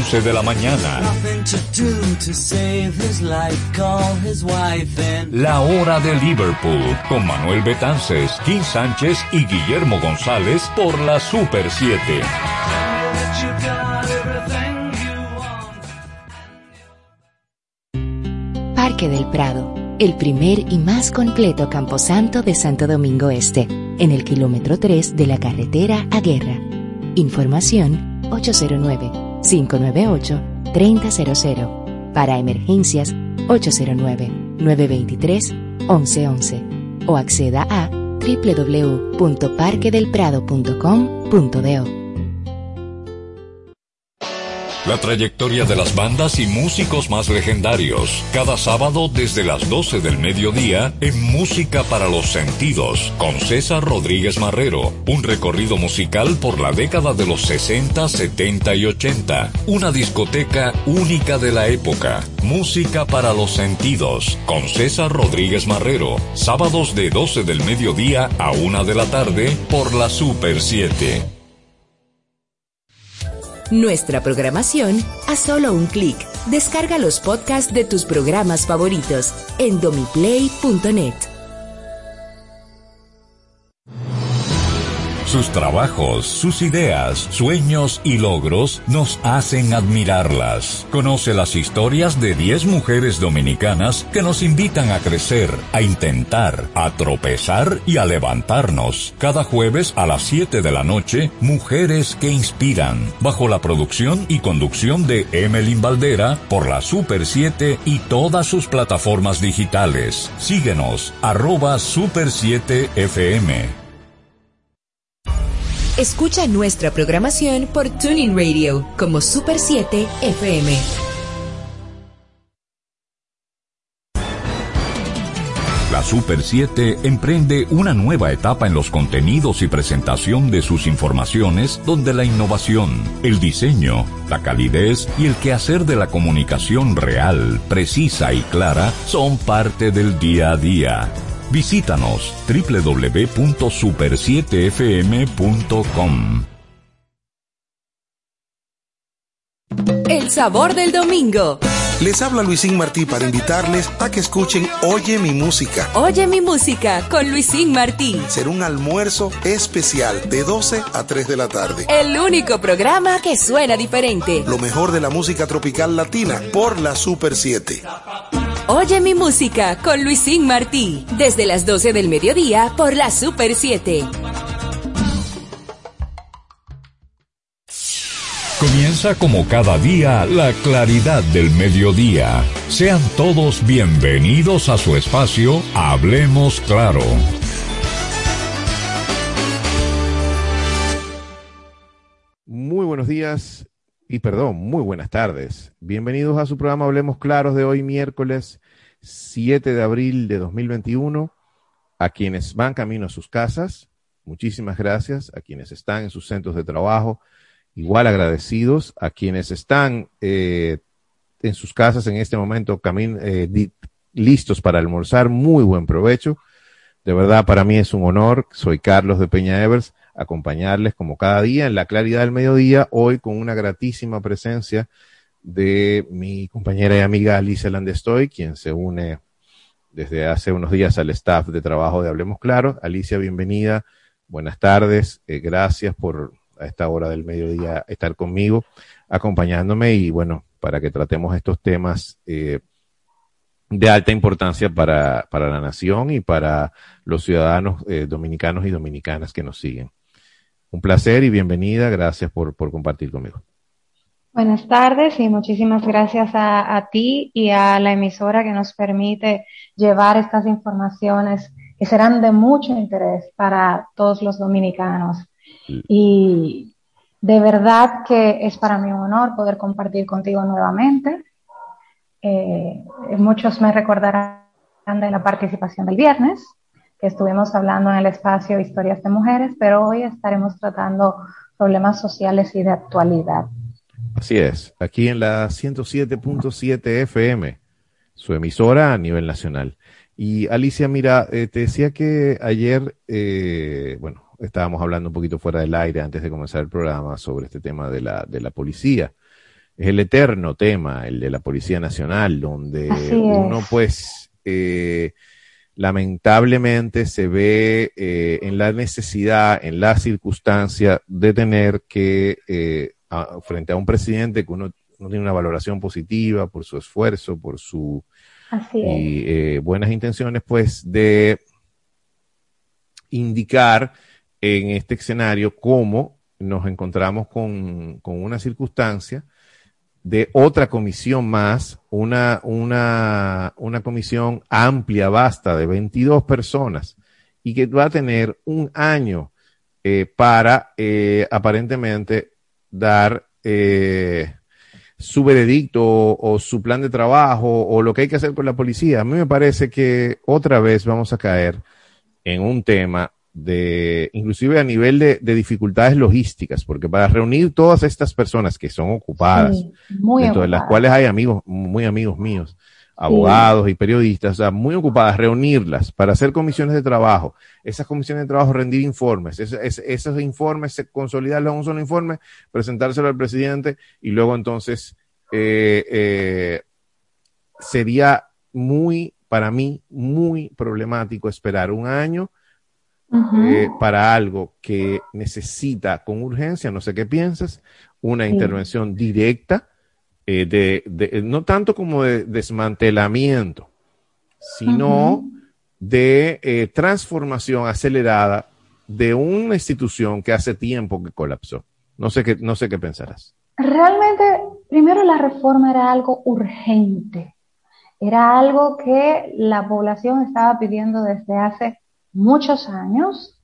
11 de la mañana. La hora de Liverpool con Manuel Betances, Kim Sánchez y Guillermo González por la Super 7. Parque del Prado, el primer y más completo camposanto de Santo Domingo Este, en el kilómetro 3 de la carretera a Guerra. Información 809-598-3000. Para emergencias 809-923-1111 o acceda a www.parquedelprado.com.do. La trayectoria de las bandas y músicos más legendarios. Cada sábado desde las 12 del mediodía en Música para los Sentidos con César Rodríguez Marrero. Un recorrido musical por la década de los 60, 70 y 80. Una discoteca única de la época. Música para los Sentidos con César Rodríguez Marrero. Sábados de 12 del mediodía a 1 de la tarde por la Super 7. Nuestra programación a solo un clic. Descarga los podcasts de tus programas favoritos en domiplay.net. Sus trabajos, sus ideas, sueños y logros nos hacen admirarlas. Conoce las historias de 10 mujeres dominicanas que nos invitan a crecer, a intentar, a tropezar y a levantarnos. Cada jueves a las 7 de la noche, Mujeres que Inspiran, bajo la producción y conducción de Emelyn Valdera por la Super 7 y todas sus plataformas digitales. Síguenos, arroba Super 7 FM. Escucha nuestra programación por Tuning Radio como Super 7 FM. La Super 7 emprende una nueva etapa en los contenidos y presentación de sus informaciones donde la innovación, el diseño, la calidez y el quehacer de la comunicación real, precisa y clara son parte del día a día. Visítanos www.super7fm.com. El sabor del domingo. Les habla Luisín Martí para invitarles a que escuchen Oye mi música. Oye mi música con Luisín Martí. Será un almuerzo especial de 12 a 3 de la tarde. El único programa que suena diferente. Lo mejor de la música tropical latina por la Super 7. Oye mi música con Luisín Martí, desde las 12 del mediodía por la Super 7. Comienza como cada día la claridad del mediodía. Sean todos bienvenidos a su espacio Hablemos Claro. Muy buenos días y perdón, muy buenas tardes. Bienvenidos a su programa Hablemos Claros de hoy miércoles 7 de abril de 2021. A quienes van camino a sus casas, muchísimas gracias. A quienes están en sus centros de trabajo, igual agradecidos. A quienes están eh, en sus casas en este momento eh, listos para almorzar, muy buen provecho. De verdad, para mí es un honor. Soy Carlos de Peña Evers acompañarles como cada día en la claridad del mediodía, hoy con una gratísima presencia de mi compañera y amiga Alicia Landestoy, quien se une desde hace unos días al staff de trabajo de Hablemos Claro. Alicia, bienvenida, buenas tardes, eh, gracias por a esta hora del mediodía estar conmigo, acompañándome y bueno, para que tratemos estos temas eh, de alta importancia para, para, la nación y para los ciudadanos eh, dominicanos y dominicanas que nos siguen. Un placer y bienvenida. Gracias por, compartir conmigo. Buenas tardes y muchísimas gracias a, ti y a la emisora que nos permite llevar estas informaciones que serán de mucho interés para todos los dominicanos. Y de verdad que es para mí un honor poder compartir contigo nuevamente. Eh, muchos me recordarán de la participación del viernes, que estuvimos hablando en el espacio Historias de Mujeres, pero hoy estaremos tratando problemas sociales y de actualidad. Así es, aquí en la 107.7 FM, su emisora a nivel nacional. Y Alicia, mira, eh, te decía que ayer, eh, bueno, estábamos hablando un poquito fuera del aire antes de comenzar el programa sobre este tema de la, de la policía. es el eterno tema, el de la Policía Nacional, donde uno pues eh, lamentablemente se ve eh, en la necesidad, en la circunstancia de tener que, eh, frente a un presidente que uno no tiene una valoración positiva por su esfuerzo, por su y, buenas intenciones, pues de indicar en este escenario cómo nos encontramos con, con una circunstancia de otra comisión más, una, una, una comisión amplia, vasta, de 22 personas, y que va a tener un año eh, para eh, aparentemente dar eh, su veredicto o, o, su plan de trabajo o lo que hay que hacer con la policía. A mí me parece que otra vez vamos a caer en un tema de, inclusive a nivel de, dificultades logísticas, porque para reunir todas estas personas que son ocupadas, dentro de las cuales hay amigos, muy amigos míos, abogados y periodistas, o sea, muy ocupadas, reunirlas para hacer comisiones de trabajo, esas comisiones de trabajo rendir informes, esos informes, consolidarlos en un solo informe, presentárselo al presidente y luego entonces eh, eh, sería muy, para mí, muy problemático esperar un año eh, para algo que necesita con urgencia, no sé qué piensas, una intervención directa, eh, de, no tanto como de desmantelamiento, sino de eh, transformación acelerada de una institución que hace tiempo que colapsó. No sé qué, no sé qué pensarás. Realmente, primero la reforma era algo urgente, era algo que la población estaba pidiendo desde hace muchos años.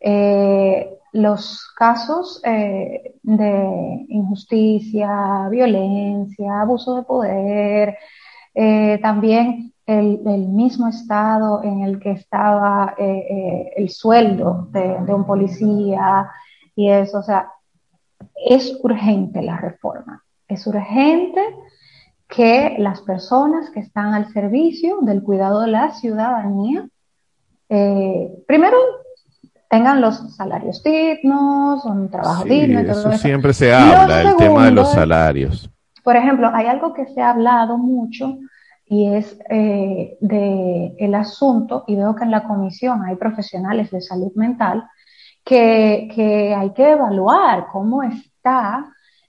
Eh, los casos eh, de injusticia, violencia, abuso de poder, eh, también el, mismo estado en el que estaba el sueldo de, de, un policía y eso, o sea, es urgente la reforma, es urgente que las personas que están al servicio del cuidado de la ciudadanía eh, primero, tengan los salarios dignos, un trabajo digno. eso, siempre se habla, el tema de los salarios. Por ejemplo, hay algo que se ha hablado mucho y es eh, de el asunto, y veo que en la comisión hay profesionales de salud mental, que, que hay que evaluar cómo está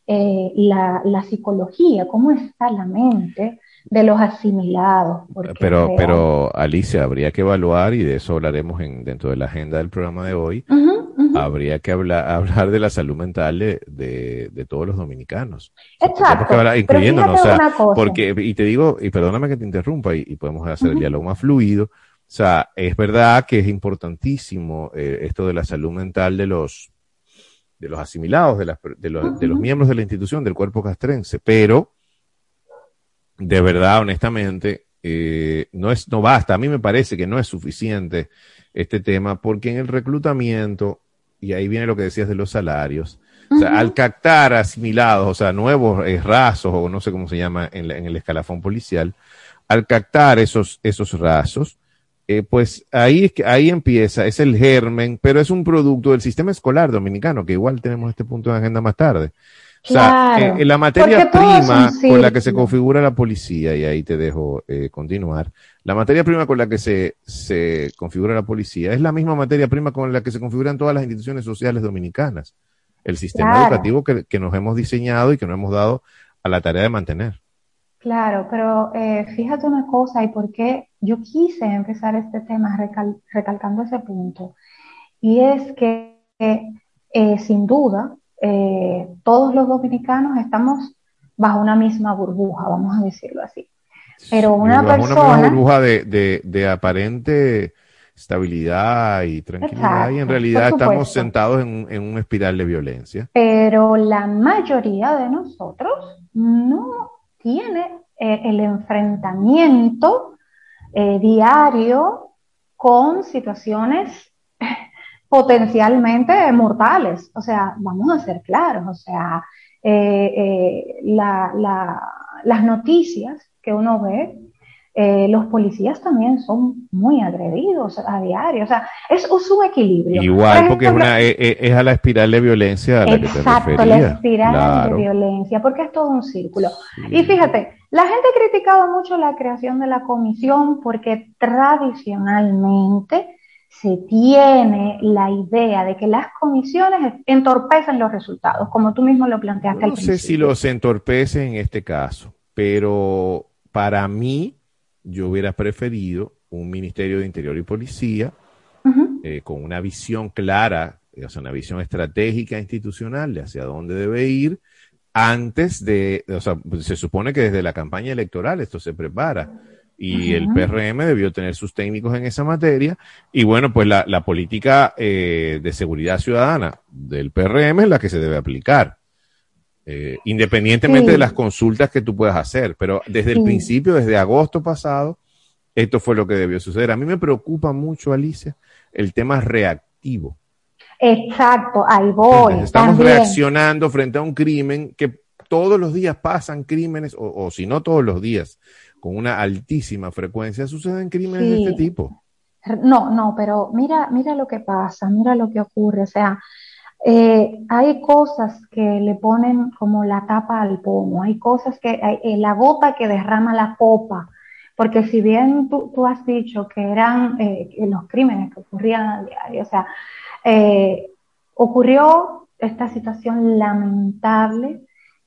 eh, la, la, psicología, cómo está la mente de los asimilados. Pero, pero Alicia, habría que evaluar, y de eso hablaremos en, dentro de la agenda del programa de hoy, habría que hablar, hablar de la salud mental de, de, todos los dominicanos. Exacto. incluyéndonos, o sea, porque, y te digo, y perdóname que te interrumpa, y, podemos hacer el diálogo más fluido, o sea, es verdad que es importantísimo eh, esto de la salud mental de los de los asimilados, de, de, los, de los miembros de la institución, del cuerpo castrense, pero de verdad, honestamente, eh, no, es, no basta. A mí me parece que no es suficiente este tema porque en el reclutamiento, y ahí viene lo que decías de los salarios, o sea, al captar asimilados, o sea, nuevos eh, rasos, o no sé cómo se llama en, el escalafón policial, al captar esos, esos rasos, eh, pues ahí, ahí empieza, es el germen, pero es un producto del sistema escolar dominicano, que igual tenemos este punto de agenda más tarde. O sea, eh, la materia prima con la que se configura la policía, y ahí te dejo eh, continuar, la materia prima con la que se, se configura la policía es la misma materia prima con la que se configuran todas las instituciones sociales dominicanas. El sistema educativo que, que, nos hemos diseñado y que nos hemos dado a la tarea de mantener. Claro, pero eh, fíjate una cosa y por qué yo quise empezar este tema recalcando ese punto. Y es que, eh, sin duda, eh, todos los dominicanos estamos bajo una misma burbuja, vamos a decirlo así. Pero una persona... Una burbuja de, de, aparente estabilidad y tranquilidad y en realidad estamos sentados en, en una espiral de violencia. Pero la mayoría de nosotros no tiene eh, el enfrentamiento eh, diario con situaciones potencialmente mortales. O sea, vamos a ser claros, o sea, eh, eh, la, la, las noticias que uno ve eh, los policías también son muy agredidos a diario. O sea, es, un equilibrio. Igual, porque es, una, e, e, es, a la espiral de violencia a la exacto, que te la espiral de violencia, porque es todo un círculo. Y fíjate, la gente ha criticado mucho la creación de la comisión porque tradicionalmente se tiene la idea de que las comisiones entorpecen los resultados, como tú mismo lo planteaste. No sé si los entorpecen en este caso, pero para mí yo hubiera preferido un Ministerio de Interior y Policía eh, con una visión clara, o sea, una visión estratégica institucional de hacia dónde debe ir antes de, o sea, se supone que desde la campaña electoral esto se prepara y el PRM debió tener sus técnicos en esa materia. Y bueno, pues la, la política eh, de seguridad ciudadana del PRM es la que se debe aplicar, eh, independientemente de las consultas que tú puedas hacer. Pero desde el principio, desde agosto pasado, esto fue lo que debió suceder. A mí me preocupa mucho, Alicia, el tema reactivo. Exacto, ahí voy. estamos reaccionando frente a un crimen que todos los días pasan crímenes, o, o si no todos los días, con una altísima frecuencia suceden crímenes de este tipo. No, no, pero mira, mira lo que pasa, mira lo que ocurre. O sea, eh, hay cosas que le ponen como la tapa al pomo, hay cosas que, hay, eh, la gota que derrama la copa, porque si bien tú, tú has dicho que eran eh, los crímenes que ocurrían a diario, o sea, ocurrió esta situación lamentable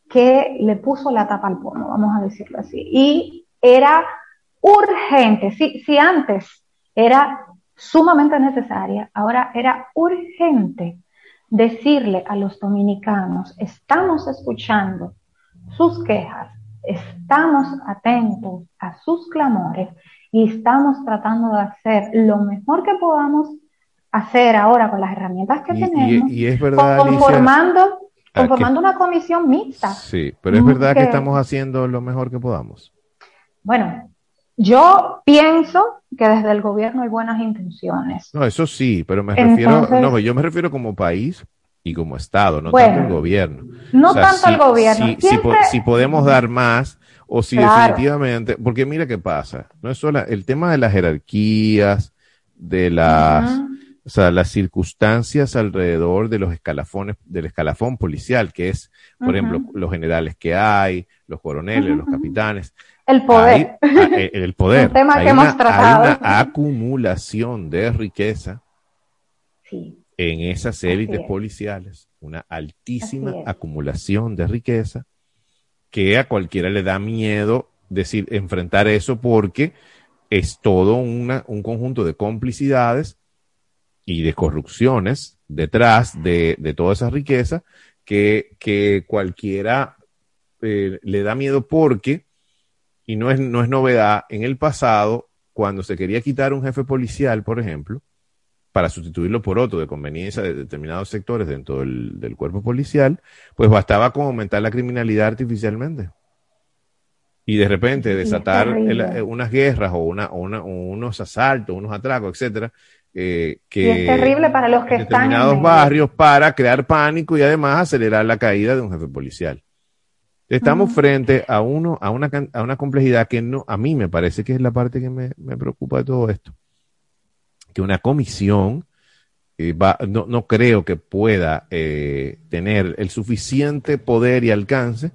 que le puso la tapa al pomo, vamos a decirlo así. Y era urgente. Si, si antes era sumamente necesaria, ahora era urgente decirle a los dominicanos, estamos escuchando sus quejas, estamos atentos a sus clamores y estamos tratando de hacer lo mejor que podamos hacer ahora con las herramientas que tenemos, y, es verdad, conformando, conformando una comisión mixta. Sí, pero es verdad que estamos haciendo lo mejor que podamos. Bueno, yo pienso que desde el gobierno hay buenas intenciones. No, eso sí, pero me refiero, no, yo me refiero como país y como Estado, no tanto el gobierno. No tanto el gobierno. Si, podemos dar más o si definitivamente, porque mira qué pasa, no es solo el tema de las jerarquías, de las, o sea, las circunstancias alrededor de los escalafones, del escalafón policial, que es, por ejemplo, los generales que hay, los coroneles, los capitanes. El poder. Ah, eh, el poder. Un tema que hemos tratado. Hay una acumulación de riqueza en esas élites policiales, una altísima acumulación de riqueza que a cualquiera le da miedo decir, enfrentar eso porque es todo una, un conjunto de complicidades y de corrupciones detrás de, de toda esa riqueza que, que cualquiera eh, le da miedo porque y no es, no es novedad, en el pasado, cuando se quería quitar un jefe policial, por ejemplo, para sustituirlo por otro de conveniencia de determinados sectores dentro del, cuerpo policial, pues bastaba con aumentar la criminalidad artificialmente. Y de repente desatar eh, unas guerras o, una, unos asaltos, unos atracos, etcétera, eh, que es terrible para los que están en determinados barrios para crear pánico y además acelerar la caída de un jefe policial. Estamos frente a, uno, a, una, a una complejidad que no, a mí me parece que es la parte que me, preocupa de todo esto. Que una comisión eh, va, no, no, creo que pueda eh, tener el suficiente poder y alcance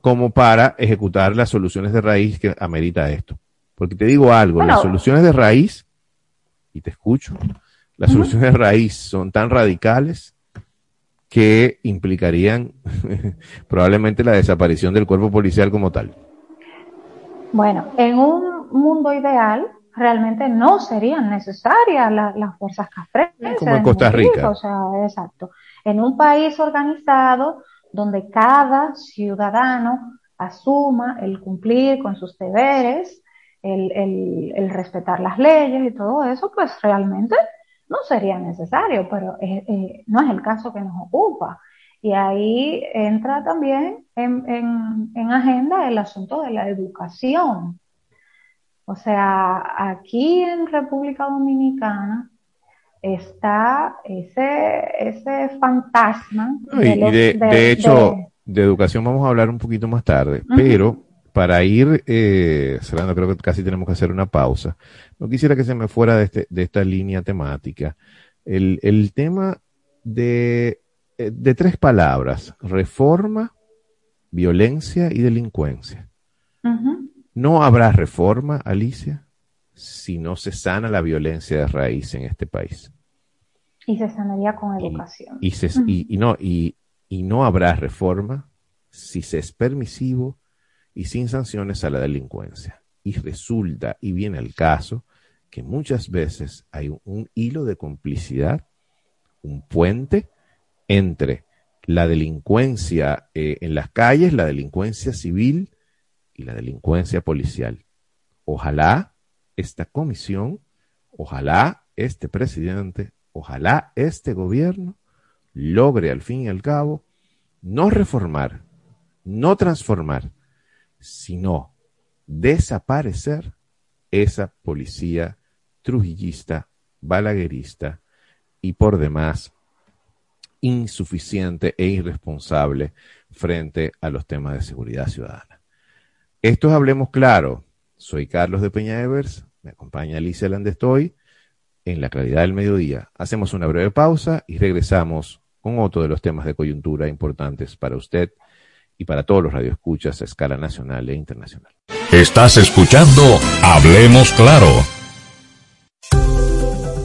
como para ejecutar las soluciones de raíz que amerita esto. Porque te digo algo, las soluciones de raíz, y te escucho, las soluciones de raíz son tan radicales que implicarían probablemente la desaparición del cuerpo policial como tal. Bueno, en un mundo ideal realmente no serían necesarias las fuerzas castrenses. Como en Costa Rica. O sea, exacto. En un país organizado donde cada ciudadano asuma el cumplir con sus deberes, el, el, el respetar las leyes y todo eso, pues realmente no sería necesario, pero eh, eh, no es el caso que nos ocupa. Y ahí entra también en, agenda el asunto de la educación. O sea, aquí en República Dominicana está ese, ese fantasma. de, hecho, de, educación vamos a hablar un poquito más tarde, pero para ir eh, cerrando, creo que casi tenemos que hacer una pausa. No quisiera que se me fuera de, este, de esta línea temática. El, el tema de, eh, de tres palabras, reforma, violencia y delincuencia. No habrá reforma, Alicia, si no se sana la violencia de raíz en este país. Y se sanaría con educación. Y, y, no, y, y no habrá reforma si se es permisivo y sin sanciones a la delincuencia. Y resulta, y viene el caso, que muchas veces hay un, hilo de complicidad, un puente entre la delincuencia eh, en las calles, la delincuencia civil y la delincuencia policial. Ojalá esta comisión, ojalá este presidente, ojalá este gobierno logre al fin y al cabo no reformar, no transformar, sino desaparecer esa policía trujillista, balaguerista y por demás insuficiente e irresponsable frente a los temas de seguridad ciudadana. Esto es Hablemos Claro. Soy Carlos de Peña Evers, me acompaña Alicia Landestoy en la claridad del mediodía. Hacemos una breve pausa y regresamos con otro de los temas de coyuntura importantes para usted y para todos los radioescuchas a escala nacional e internacional. Estás escuchando Hablemos Claro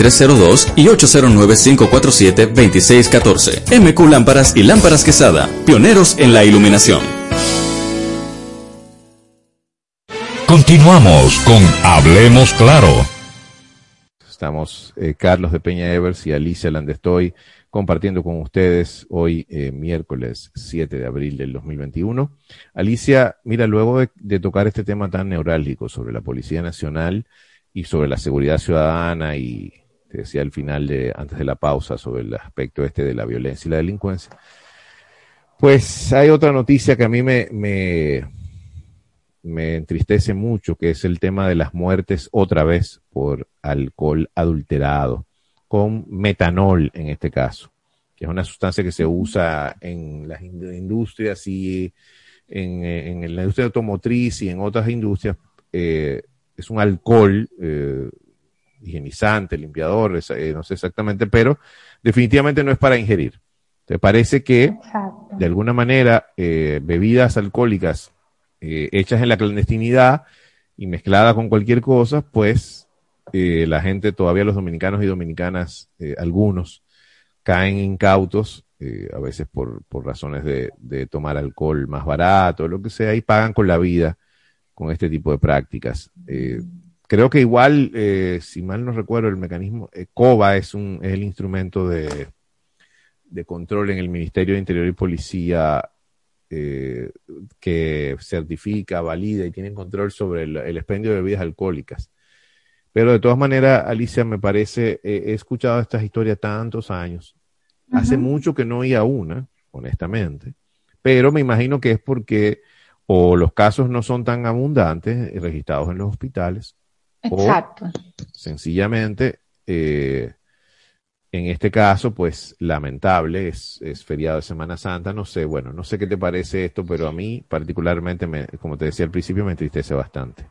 2302 y 809-547-2614. MQ Lámparas y Lámparas Quesada, pioneros en la iluminación. Continuamos con Hablemos Claro. Estamos eh, Carlos de Peña Evers y Alicia Landestoy compartiendo con ustedes hoy eh, miércoles 7 de abril del 2021. Alicia, mira, luego de, tocar este tema tan neurálgico sobre la Policía Nacional y sobre la seguridad ciudadana y te decía al final de, antes de la pausa sobre el aspecto este de la violencia y la delincuencia. Pues hay otra noticia que a mí me, me, entristece mucho, que es el tema de las muertes otra vez por alcohol adulterado, con metanol en este caso, que es una sustancia que se usa en las industrias y en, en la industria automotriz y en otras industrias. Eh, es un alcohol eh, higienizante, limpiador, eh, no sé exactamente, pero definitivamente no es para ingerir. ¿Te parece que de alguna manera eh, bebidas alcohólicas eh, hechas en la clandestinidad y mezcladas con cualquier cosa, pues la gente, todavía los dominicanos y dominicanas, algunos, caen incautos, a veces por, por razones de, de, tomar alcohol más barato, lo que sea, y pagan con la vida con este tipo de prácticas. Creo que igual, eh, si mal no recuerdo, el mecanismo, eh, COBA es, un, es el instrumento de, de control en el Ministerio de Interior y Policía eh, que certifica, valida y tiene control sobre el, expendio de bebidas alcohólicas. Pero de todas maneras, Alicia, me parece, he escuchado estas historias tantos años. Hace mucho que no oía una, honestamente, pero me imagino que es porque o los casos no son tan abundantes registrados en los hospitales, Exacto. sencillamente, eh, en este caso, pues lamentable, es, es, feriado de Semana Santa, no sé, bueno, no sé qué te parece esto, pero a mí particularmente, me, como te decía al principio, me entristece bastante.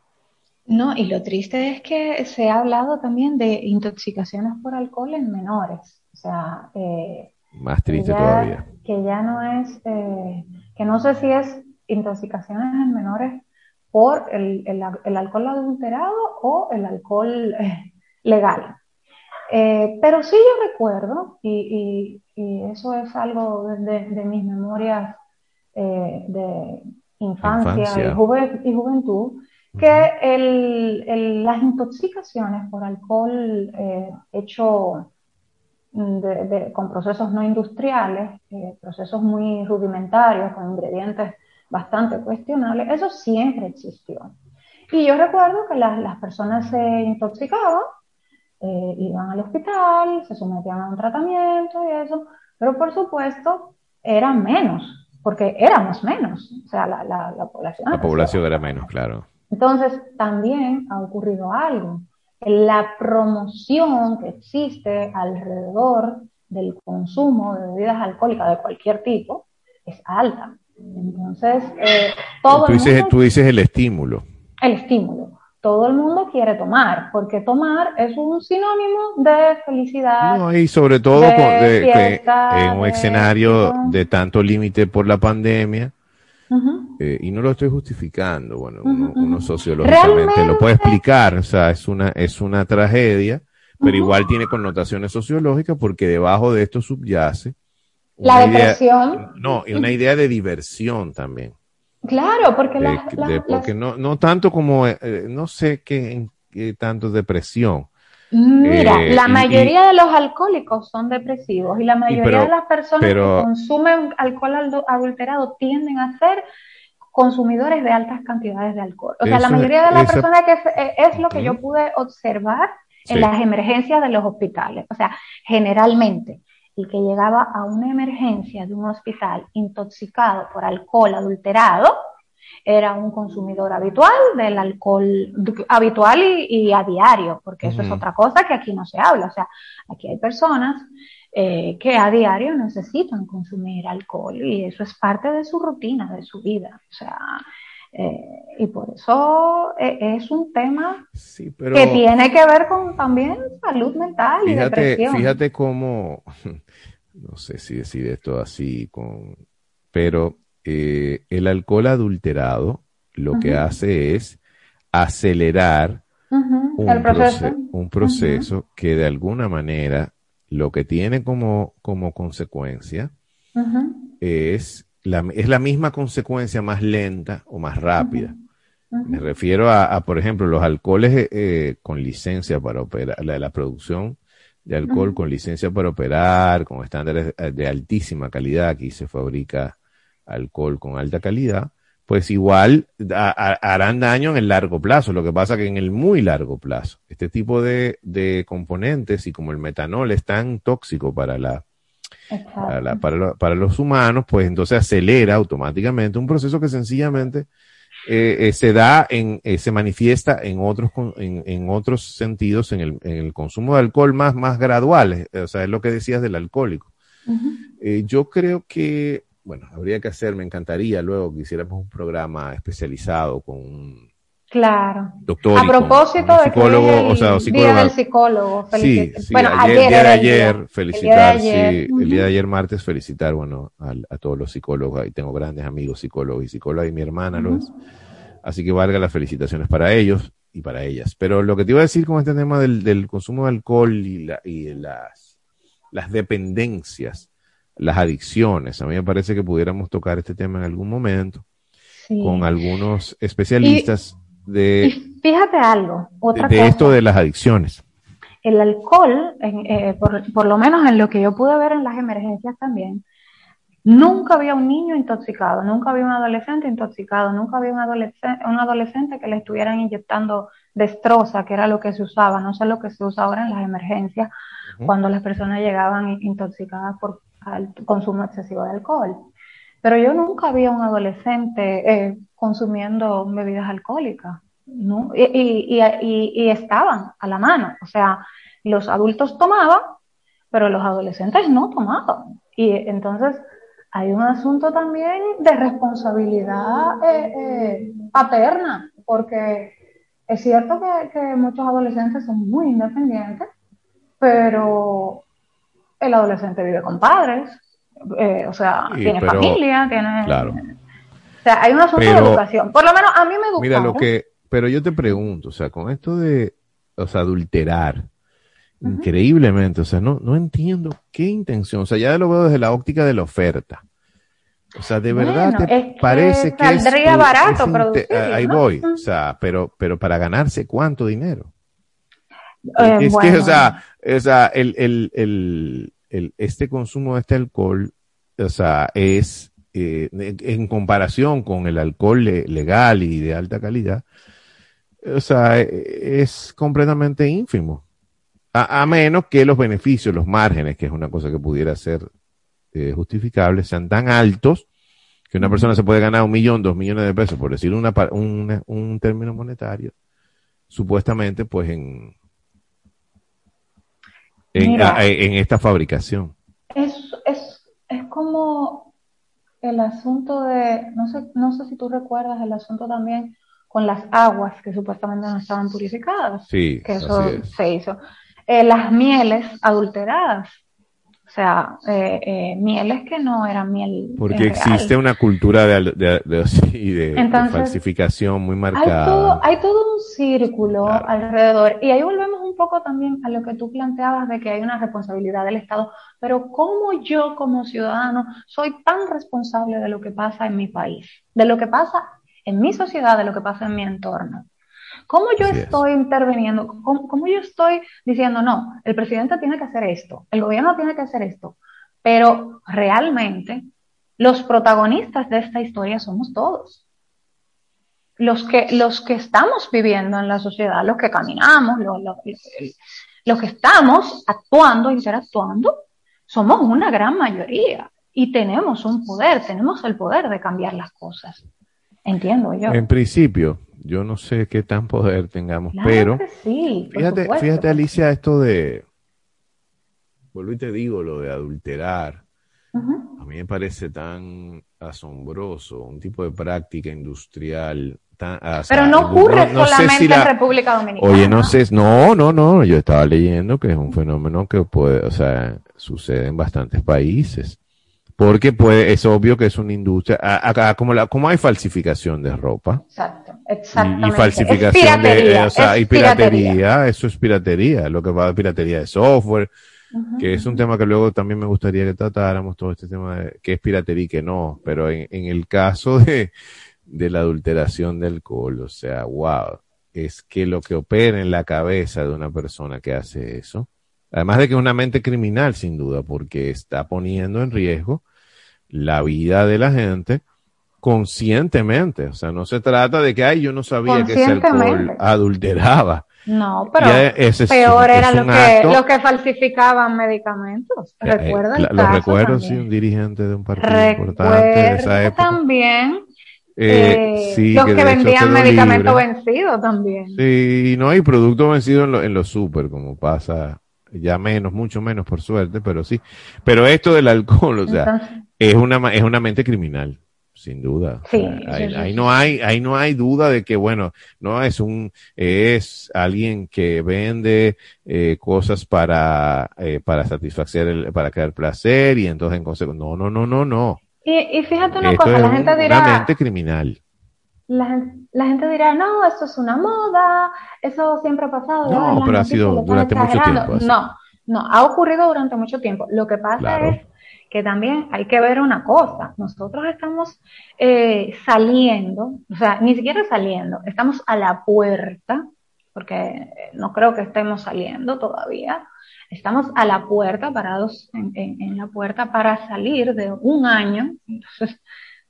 No, y lo triste es que se ha hablado también de intoxicaciones por alcohol en menores, o sea, eh, más triste todavía. Que ya no es, eh, que no sé si es intoxicaciones en menores por el, el, alcohol adulterado o el alcohol eh, legal. Eh, pero sí yo recuerdo, y, eso es algo de, mis memorias eh, de infancia, Y, juventud, que el, las intoxicaciones por alcohol hecho con procesos no industriales, procesos muy rudimentarios, con ingredientes bastante cuestionable, eso siempre existió. Y yo recuerdo que las, personas se intoxicaban, eh, iban al hospital, se sometían a un tratamiento y eso, pero por supuesto eran menos, porque éramos menos, o sea, la, la, población. La población era menos, claro. Entonces, también ha ocurrido algo. La promoción que existe alrededor del consumo de bebidas alcohólicas de cualquier tipo es alta. Entonces, eh, todo tú, dices, tú dices el estímulo. El estímulo. Todo el mundo quiere tomar, porque tomar es un sinónimo de felicidad. No, y sobre todo en un escenario de tanto límite por la pandemia, eh, y no lo estoy justificando, bueno, uno, sociológicamente lo puede explicar, o sea, es una, es una tragedia, pero igual tiene connotaciones sociológicas porque debajo de esto subyace la depresión. no, y una idea de diversión también. Claro, porque, porque no, no tanto como, eh, no sé qué, tanto depresión. Mira, eh, la mayoría de los alcohólicos son depresivos y la mayoría de las personas que consumen alcohol adulterado tienden a ser consumidores de altas cantidades de alcohol. O sea, la mayoría de las personas que es, lo que yo pude observar en las emergencias de los hospitales. O sea, generalmente que llegaba a una emergencia de un hospital intoxicado por alcohol adulterado era un consumidor habitual del alcohol habitual y, a diario, porque eso es otra cosa que aquí no se habla. O sea, aquí hay personas eh, que a diario necesitan consumir alcohol y eso es parte de su rutina, de su vida. O sea, eh, y por eso eh, es un tema que tiene que ver con también salud mental y depresión. Fíjate cómo, no sé si decir esto así, con, pero eh, el alcohol adulterado lo que hace es acelerar un, proceso, que de alguna manera lo que tiene como, como consecuencia es la, es la misma consecuencia más lenta o más rápida. Me refiero a, por ejemplo, los alcoholes eh, eh, con licencia para operar, la, la producción de alcohol con licencia para operar, con estándares de altísima calidad, aquí se fabrica alcohol con alta calidad, pues igual harán daño en el largo plazo. Lo que pasa que en el muy largo plazo, este tipo de, de componentes y como el metanol es tan tóxico para la, para, los humanos, pues entonces acelera automáticamente un proceso que sencillamente eh, eh, se da en, eh, se manifiesta en otros, en, otros sentidos, en el, en el, consumo de alcohol más, más graduales. O sea, es lo que decías del alcohólico. yo creo que, bueno, habría que hacer, me encantaría luego que hiciéramos un programa especializado con un Claro. Doctor a propósito de psicólogo, o sea, psicólogo. Día del psicólogo. Sí, sí, bueno, ayer, el día de ayer, felicitar, el día de ayer. sí, el día de ayer martes felicitar, bueno, a, todos los psicólogos, ahí tengo grandes amigos psicólogos y psicólogas y mi hermana lo es. Así que valga las felicitaciones para ellos y para ellas. Pero lo que te iba a decir con este tema del, del consumo de alcohol y, la, y las, las dependencias, las adicciones, a mí me parece que pudiéramos tocar este tema en algún momento con algunos especialistas de... fíjate algo, otra de, esto de las adicciones. El alcohol, eh, por, lo menos en lo que yo pude ver en las emergencias también, nunca había un niño intoxicado, nunca había un adolescente intoxicado, nunca había un adolescente, un adolescente que le estuvieran inyectando destroza, que era lo que se usaba, no sé lo que se usa ahora en las emergencias, cuando las personas llegaban intoxicadas por el consumo excesivo de alcohol. Pero yo nunca había un adolescente eh, consumiendo bebidas alcohólicas. Y, estaban a la mano, o sea, los adultos tomaban, pero los adolescentes no tomaban. Y entonces hay un asunto también de responsabilidad eh, eh, paterna, porque es cierto que, muchos adolescentes son muy independientes, pero el adolescente vive con padres, eh, o sea, tiene familia, tiene... Claro. O sea, hay un asunto de educación. Por lo menos a mí me gusta. Mira, lo que... Pero yo te pregunto, o sea, con esto de, o sea, adulterar, increíblemente, o sea, no, no entiendo qué intención, o sea, ya lo veo desde la óptica de la oferta. O sea, de verdad te parece que es, barato Ahí voy, o sea, pero, pero para ganarse cuánto dinero. Eh, es que, o sea, o sea el, el, el, el, este consumo de este alcohol, o sea, es eh, en, comparación con el alcohol legal y de alta calidad, o sea, es completamente ínfimo. A, menos que los beneficios, los márgenes, que es una cosa que pudiera ser eh, justificable, sean tan altos que una persona se puede ganar un millón, dos millones de pesos, por decir una, un término monetario, supuestamente, pues en, en, esta fabricación. Es, es, es como el asunto de, no sé, no sé si tú recuerdas el asunto también con las aguas que supuestamente no estaban purificadas. Sí, que eso se hizo. Eh, las mieles adulteradas. O sea, eh, eh, mieles que no eran miel. Porque existe una cultura de, de, de, falsificación muy marcada. Hay todo, hay todo un círculo alrededor. Y ahí volvemos un poco también a lo que tú planteabas de que hay una responsabilidad del Estado. Pero ¿cómo yo como ciudadano soy tan responsable de lo que pasa en mi país? De lo que pasa en mi sociedad, de lo que pasa en mi entorno. ¿Cómo yo estoy interviniendo? ¿Cómo, yo estoy diciendo, no, el presidente tiene que hacer esto, el gobierno tiene que hacer esto? Pero realmente los protagonistas de esta historia somos todos. Los que, los que estamos viviendo en la sociedad, los que caminamos, los, los que estamos actuando, interactuando, somos una gran mayoría y tenemos un poder, tenemos el poder de cambiar las cosas. Entiendo yo. En principio, yo no sé qué tan poder tengamos, pero fíjate, fíjate Alicia, esto de, vuelvo y te digo, lo de adulterar, a mí me parece tan asombroso, un tipo de práctica industrial. Tan, pero no ocurre solamente en República Dominicana. Oye, no sé, no, no, no, yo estaba leyendo que es un fenómeno que puede, o sea, sucede en bastantes países. Porque puede, es obvio que es una industria, acá como, la, como hay falsificación de ropa. Exacto, exactamente. Y, falsificación de, o sea, y piratería, eso es piratería, lo que va a piratería de software, que es un tema que luego también me gustaría que tratáramos, todo este tema de qué es piratería y qué no, pero en, en el caso de, de la adulteración del alcohol, o sea, wow, es que lo que opera en la cabeza de una persona que hace eso, además de que es una mente criminal sin duda, porque está poniendo en riesgo la vida de la gente conscientemente. O sea, no se trata de que, ay, yo no sabía que ese alcohol adulteraba. No, pero peor era lo, que, lo que falsificaban medicamentos. Eh, Recuerda Lo recuerdo, sí, un dirigente de un partido importante de esa época. también eh, eh, los que, vendían medicamentos vencidos también. Sí, no hay productos vencidos en, en los super, como pasa ya menos, mucho menos por suerte, pero sí. Pero esto del alcohol, o sea, es una, es una mente criminal, sin duda. Sí, ahí, no hay, ahí no hay duda de que, bueno, no es un, es alguien que vende eh, cosas para, eh, para satisfacer, el, para crear placer y entonces en consecuencia, no, no, no, no, no. Y, fíjate una cosa, la gente dirá. Una mente criminal. La, la, gente dirá, no, esto es una moda, eso siempre ha pasado. No, pero ha sido durante mucho tiempo. No, no, ha ocurrido durante mucho tiempo. Lo que pasa es que también hay que ver una cosa. Nosotros estamos eh, saliendo, o sea, ni siquiera saliendo, estamos a la puerta, porque no creo que estemos saliendo todavía. Estamos a la puerta, parados en, en, la puerta para salir de un año, entonces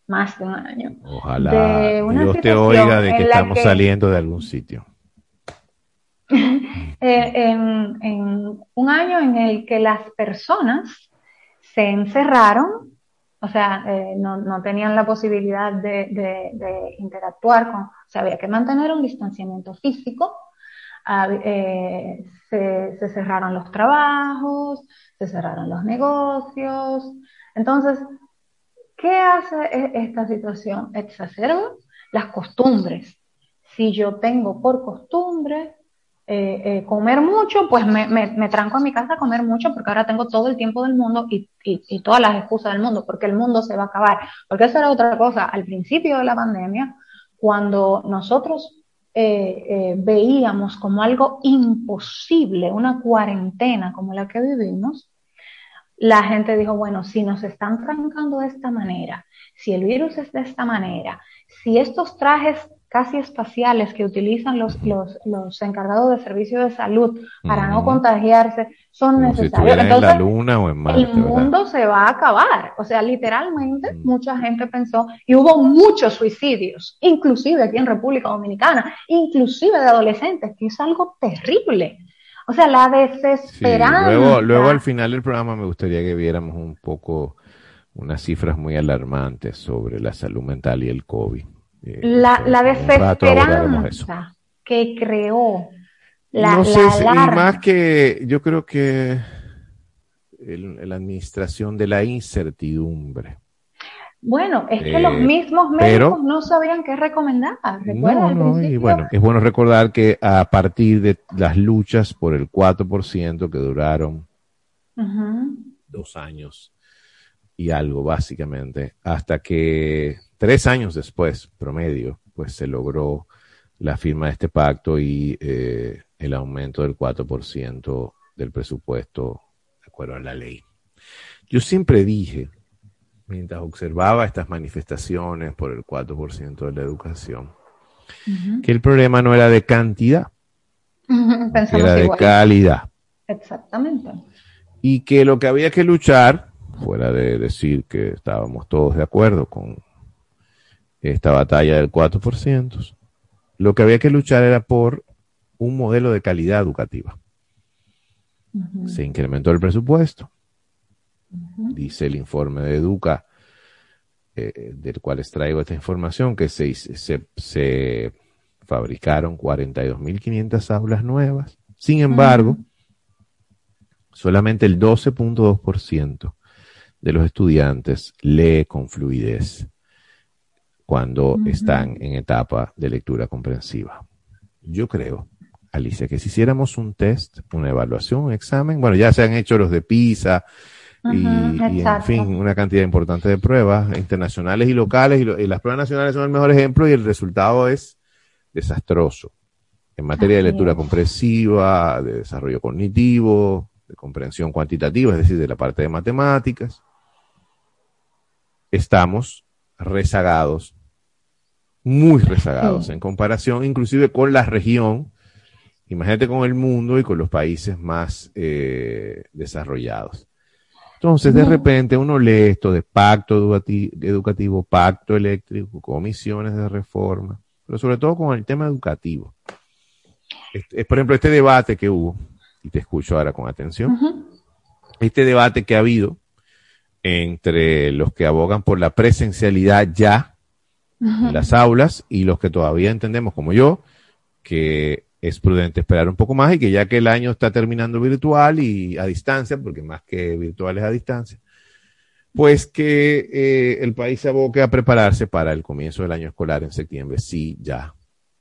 más de un año. Ojalá de Dios te oiga de que estamos saliendo de algún sitio. Eh, en, en un año en el que las personas se encerraron, o sea, eh, no, no, tenían la posibilidad de, de, interactuar con, o sea, había que mantener un distanciamiento físico, eh, se, se cerraron los trabajos, se cerraron los negocios. Entonces, ¿qué hace e-, esta situación? Exacerba las costumbres. Si yo tengo por costumbre eh, eh, comer mucho, pues me, tranco a mi casa a comer mucho porque ahora tengo todo el tiempo del mundo y, todas las excusas del mundo, porque el mundo se va a acabar. Porque esa era otra cosa. Al principio de la pandemia, cuando nosotros eh, veíamos como algo imposible una cuarentena como la que vivimos, la gente dijo, bueno, si nos están trancando de esta manera, si el virus es de esta manera, si estos trajes casi espaciales que utilizan los, los, los encargados de servicios de salud para no contagiarse son necesarios. Entonces, la luna o en Marte, el mundo se va a acabar. O sea, literalmente mucha gente pensó y hubo muchos suicidios, inclusive aquí en República Dominicana, inclusive de adolescentes, que es algo terrible. O sea, la desesperanza. luego, luego al final del programa me gustaría que viéramos un poco unas cifras muy alarmantes sobre la salud mental y el COVID. Eh, la, la desesperanza que creó la, no sé, y más que yo creo que la administración de la incertidumbre. Bueno, es que los eh, mismos médicos no sabían qué recomendar. No, no, y bueno, es bueno recordar que a partir de las luchas por el 4% que duraron dos años y algo básicamente, hasta que tres años después, promedio, pues se logró la firma de este pacto y eh, el aumento del 4% del presupuesto de acuerdo a la ley. Yo siempre dije mientras observaba estas manifestaciones por el 4% de la educación, que el problema no era de cantidad, era de calidad. Exactamente. Y que lo que había que luchar, fuera de decir que estábamos todos de acuerdo con esta batalla del 4%, lo que había que luchar era por un modelo de calidad educativa. Se incrementó el presupuesto, dice el informe de Educa, eh, del cual extraigo esta información, que se, se, se fabricaron 42.500 aulas nuevas. Sin embargo, solamente el 12.2% de los estudiantes lee con fluidez cuando están en etapa de lectura comprensiva. Yo creo, Alicia, que si hiciéramos un test, una evaluación, un examen, bueno, ya se han hecho los de PISA, y, en fin, una cantidad importante de pruebas internacionales y locales, y, las pruebas nacionales son el mejor ejemplo y el resultado es desastroso. En materia de lectura comprensiva, de desarrollo cognitivo, de comprensión cuantitativa, es decir, de la parte de matemáticas, estamos rezagados, muy rezagados en comparación inclusive con la región, imagínate con el mundo y con los países más eh, desarrollados. Entonces, de repente uno lee esto de pacto educativo, pacto eléctrico, comisiones de reforma, pero sobre todo con el tema educativo. Es, por ejemplo, este debate que hubo, y te escucho ahora con atención, este debate que ha habido entre los que abogan por la presencialidad ya en las aulas y los que todavía entendemos, como yo, que es prudente esperar un poco más y que ya que el año está terminando virtual y a distancia, porque más que virtual es a distancia, pues que eh, el país se aboque a prepararse para el comienzo del año escolar en septiembre, sí, ya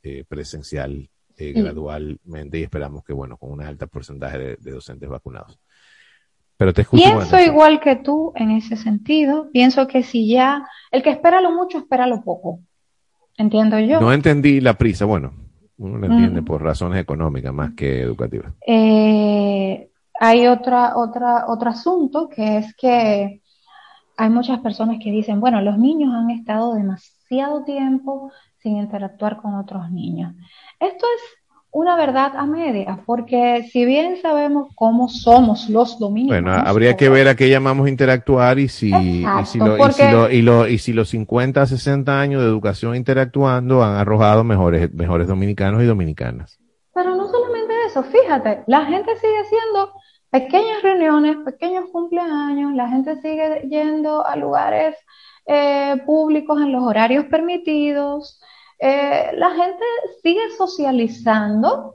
eh, presencial eh, gradualmente y esperamos que, bueno, con un alto porcentaje de, docentes vacunados. Pero te escucho. Pienso igual que tú en ese sentido. Pienso que si ya, el que espera lo mucho, espera lo poco. Entiendo yo. No entendí la prisa. Bueno, uno lo entiende por razones económicas más que educativas. Eh, hay otra, otra, otro asunto que es que hay muchas personas que dicen, bueno, los niños han estado demasiado tiempo sin interactuar con otros niños. Esto es una verdad a media, porque si bien sabemos cómo somos los dominicanos. Bueno, habría que ver a qué llamamos interactuar y si, y si, lo, y, si lo, y, lo, y si los 50, 60 años de educación interactuando han arrojado mejores, mejores dominicanos y dominicanas. Pero no solamente eso, fíjate, la gente sigue haciendo pequeñas reuniones, pequeños cumpleaños, la gente sigue yendo a lugares eh, públicos en los horarios permitidos, eh, la gente sigue socializando,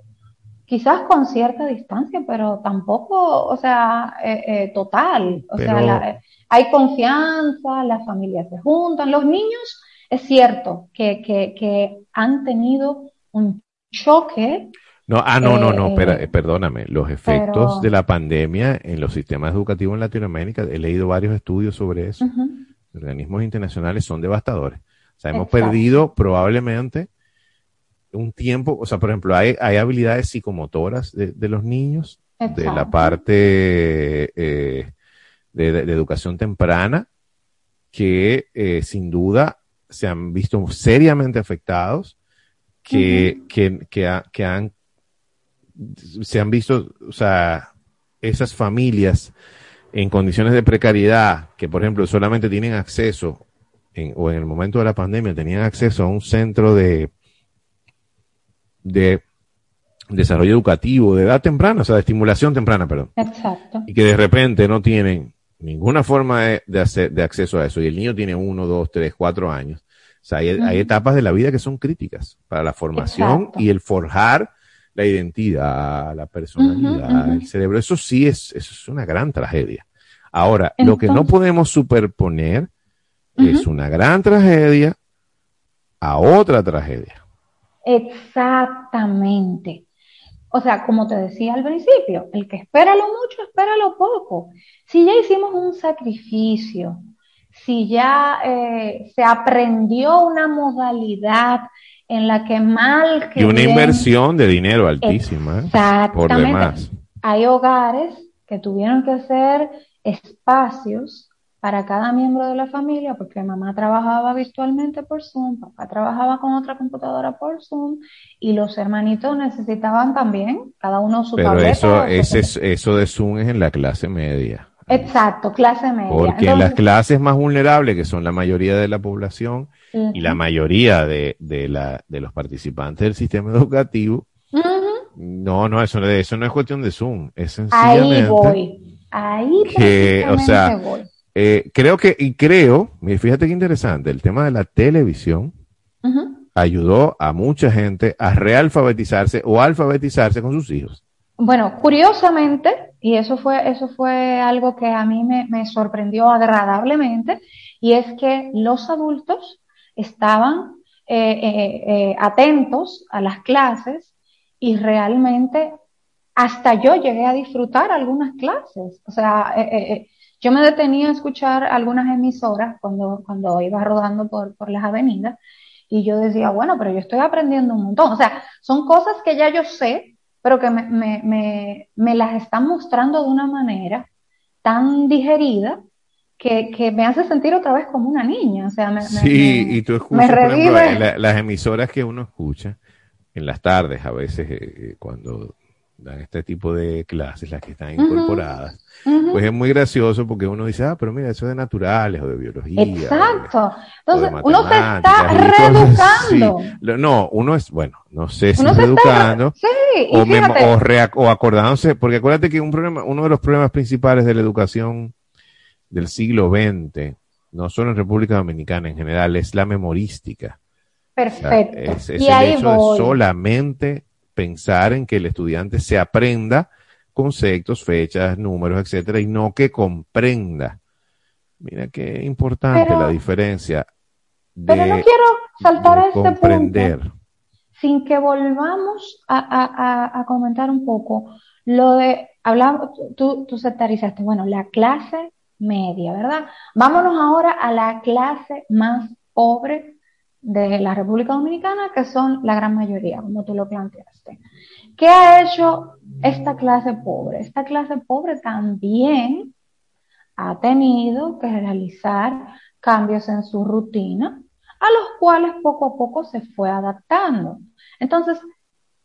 quizás con cierta distancia, pero tampoco, o sea, eh, eh, total. O sea, hay confianza, las familias se juntan, los niños, es cierto que, que, que han tenido un choque. No, ah, no, no, no, eh, perdóname. Los efectos de la pandemia en los sistemas educativos en Latinoamérica, he leído varios estudios sobre eso. Organismos internacionales son devastadores. O sea, hemos perdido probablemente un tiempo, o sea, por ejemplo, hay, hay habilidades psicomotoras de, los niños, de la parte eh, de, educación temprana, que eh, sin duda se han visto seriamente afectados, que, que, que, han, se han visto, o sea, esas familias en condiciones de precariedad, que por ejemplo solamente tienen acceso, o en el momento de la pandemia tenían acceso a un centro de de desarrollo educativo, de edad temprana, o sea, de estimulación temprana, perdón. Exacto. Y que de repente no tienen ninguna forma de, hacer, de acceso a eso. Y el niño tiene uno, dos, tres, cuatro años. O sea, hay, etapas de la vida que son críticas para la formación y el forjar la identidad, la personalidad, el cerebro. Eso sí es, eso es una gran tragedia. Ahora, lo que no podemos superponer es una gran tragedia a otra tragedia. Exactamente. O sea, como te decía al principio, el que espera lo mucho, espera lo poco. Si ya hicimos un sacrificio, si ya eh, se aprendió una modalidad en la que mal que... Y una inversión de dinero altísima. ¿eh? Por demás. Hay hogares que tuvieron que hacer espacios para cada miembro de la familia, porque mamá trabajaba virtualmente por Zoom, papá trabajaba con otra computadora por Zoom, y los hermanitos necesitaban también, cada uno su Pero eso, ese, eso de Zoom es en la clase media. Exacto, clase media. Porque en las clases más vulnerables, que son la mayoría de la población y la mayoría de, de, la, de los participantes del sistema educativo, no, no, eso, eso no es cuestión de Zoom, es sencillamente... Ahí voy, ahí que, o sea, voy eh, creo que, y creo, fíjate qué interesante, el tema de la televisión ayudó a mucha gente a realfabetizarse o alfabetizarse con sus hijos. Bueno, curiosamente, y eso fue, eso fue algo que a mí me, sorprendió agradablemente, y es que los adultos estaban eh, eh, atentos a las clases y realmente hasta yo llegué a disfrutar algunas clases. O sea, yo me detenía a escuchar algunas emisoras cuando, cuando iba rodando por, por las avenidas y yo decía, bueno, pero yo estoy aprendiendo un montón. O sea, son cosas que ya yo sé, pero que me, me, me, me las están mostrando de una manera tan digerida que, que, me hace sentir otra vez como una niña. O sea, me, sí, y tú escuchas, por ejemplo, las emisoras que uno escucha en las tardes, a veces, eh, eh, cuando dan este tipo de clases, las que están incorporadas, pues es muy gracioso porque uno dice, ah, pero mira, eso es de naturales o de biología. Exacto. Entonces, uno se está reeducando. No, uno es, bueno, no sé si se educando o, o, acordándose, porque acuérdate que un problema, uno de los problemas principales de la educación del siglo XX, no solo en República Dominicana en general, es la memorística. Perfecto. es, y el hecho de solamente pensar en que el estudiante se aprenda conceptos, fechas, números, etcétera, y no que comprenda. Mira qué importante la diferencia. De, pero no quiero saltar a este comprender. punto sin que volvamos a, comentar un poco lo de, hablamos, tú, tú sectarizaste, bueno, la clase media, ¿verdad? Vámonos ahora a la clase más pobre de la República Dominicana, que son la gran mayoría, como tú lo planteaste. ¿Qué ha hecho esta clase pobre? Esta clase pobre también ha tenido que realizar cambios en su rutina, a los cuales poco a poco se fue adaptando. Entonces,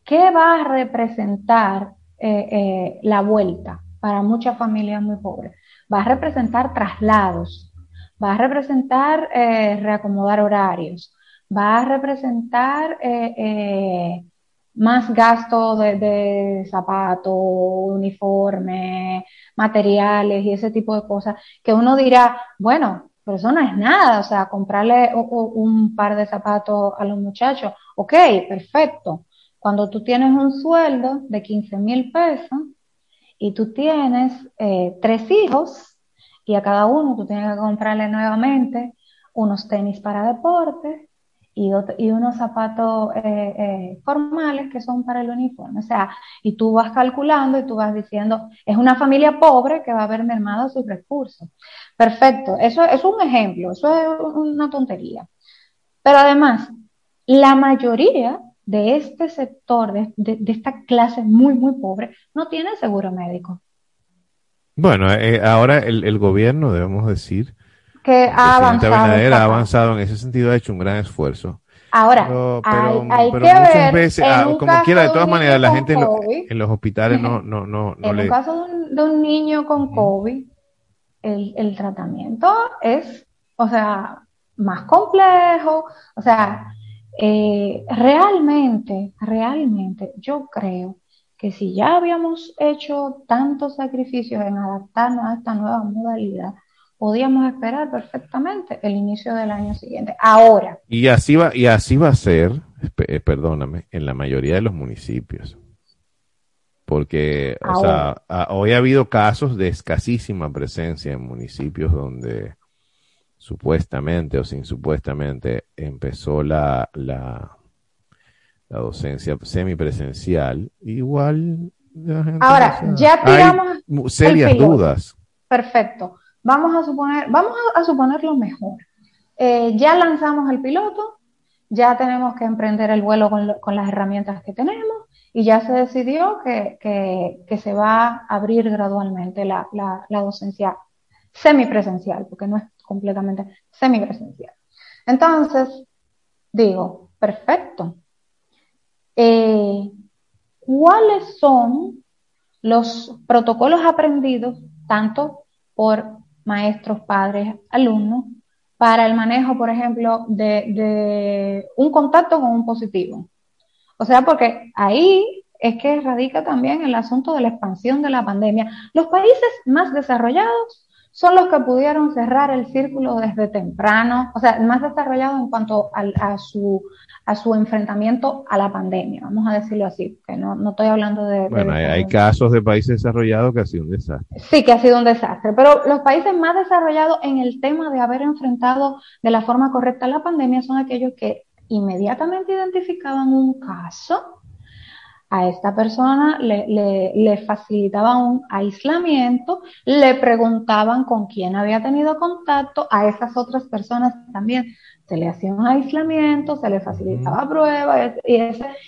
¿qué va a representar eh, eh, la vuelta para muchas familias muy pobres? Va a representar traslados, va a representar eh, reacomodar horarios, va a representar más gasto de, zapatos, uniforme, materiales y ese tipo de cosas, que uno dirá, bueno, pero eso no es nada, o sea, comprarle un par de zapatos a los muchachos, ok, perfecto, cuando tú tienes un sueldo de 15 mil pesos y tú tienes eh, tres hijos y a cada uno tú tienes que comprarle nuevamente unos tenis para deporte y, unos zapatos eh, eh, formales que son para el uniforme. O sea, y tú vas calculando y tú vas diciendo, es una familia pobre que va a haber mermado sus recursos. Perfecto, eso es un ejemplo, eso es una tontería. Pero además, la mayoría de este sector, de, esta clase muy, muy pobre, no tiene seguro médico. Bueno, eh, ahora el, gobierno, debemos decir, que ha avanzado, ha avanzado en ese sentido, ha hecho un gran esfuerzo. Ahora, hay, que muchas veces, ah, como quiera, de todas maneras, la gente en, los hospitales no, no, no, no en el caso de un, niño con COVID, el, el tratamiento es, o sea, más complejo, o sea, eh, realmente, realmente, yo creo que si ya habíamos hecho tantos sacrificios en adaptarnos a esta nueva modalidad, podíamos esperar perfectamente el inicio del año siguiente. Ahora. Y así va, y así va a ser, eh, perdóname, en la mayoría de los municipios. Porque, o sea, hoy ha habido casos de escasísima presencia en municipios donde supuestamente o sin supuestamente empezó la, la, la docencia semipresencial, igual Ahora, ya tiramos serias dudas. Perfecto. Vamos a suponer, vamos a, suponer lo mejor. Eh, ya lanzamos el piloto, ya tenemos que emprender el vuelo con, las herramientas que tenemos y ya se decidió que, se va a abrir gradualmente la docencia semipresencial, porque no es completamente semipresencial. Entonces, digo, perfecto. Eh, ¿Cuáles son los protocolos aprendidos tanto por maestros, padres, alumnos, para el manejo, por ejemplo, de, de un contacto con un positivo? O sea, porque ahí es que radica también el asunto de la expansión de la pandemia. Los países más desarrollados son los que pudieron cerrar el círculo desde temprano, o sea, más desarrollado en cuanto a, su, a su enfrentamiento a la pandemia, vamos a decirlo así, que no, no estoy hablando de... Bueno, hay, casos de países desarrollados que ha sido un desastre. Sí, que ha sido un desastre, pero los países más desarrollados en el tema de haber enfrentado de la forma correcta la pandemia son aquellos que inmediatamente identificaban un caso, a esta persona le, le, le, facilitaban un aislamiento, le preguntaban con quién había tenido contacto, a esas otras personas también se le hacía un aislamiento, se le facilitaba pruebas y,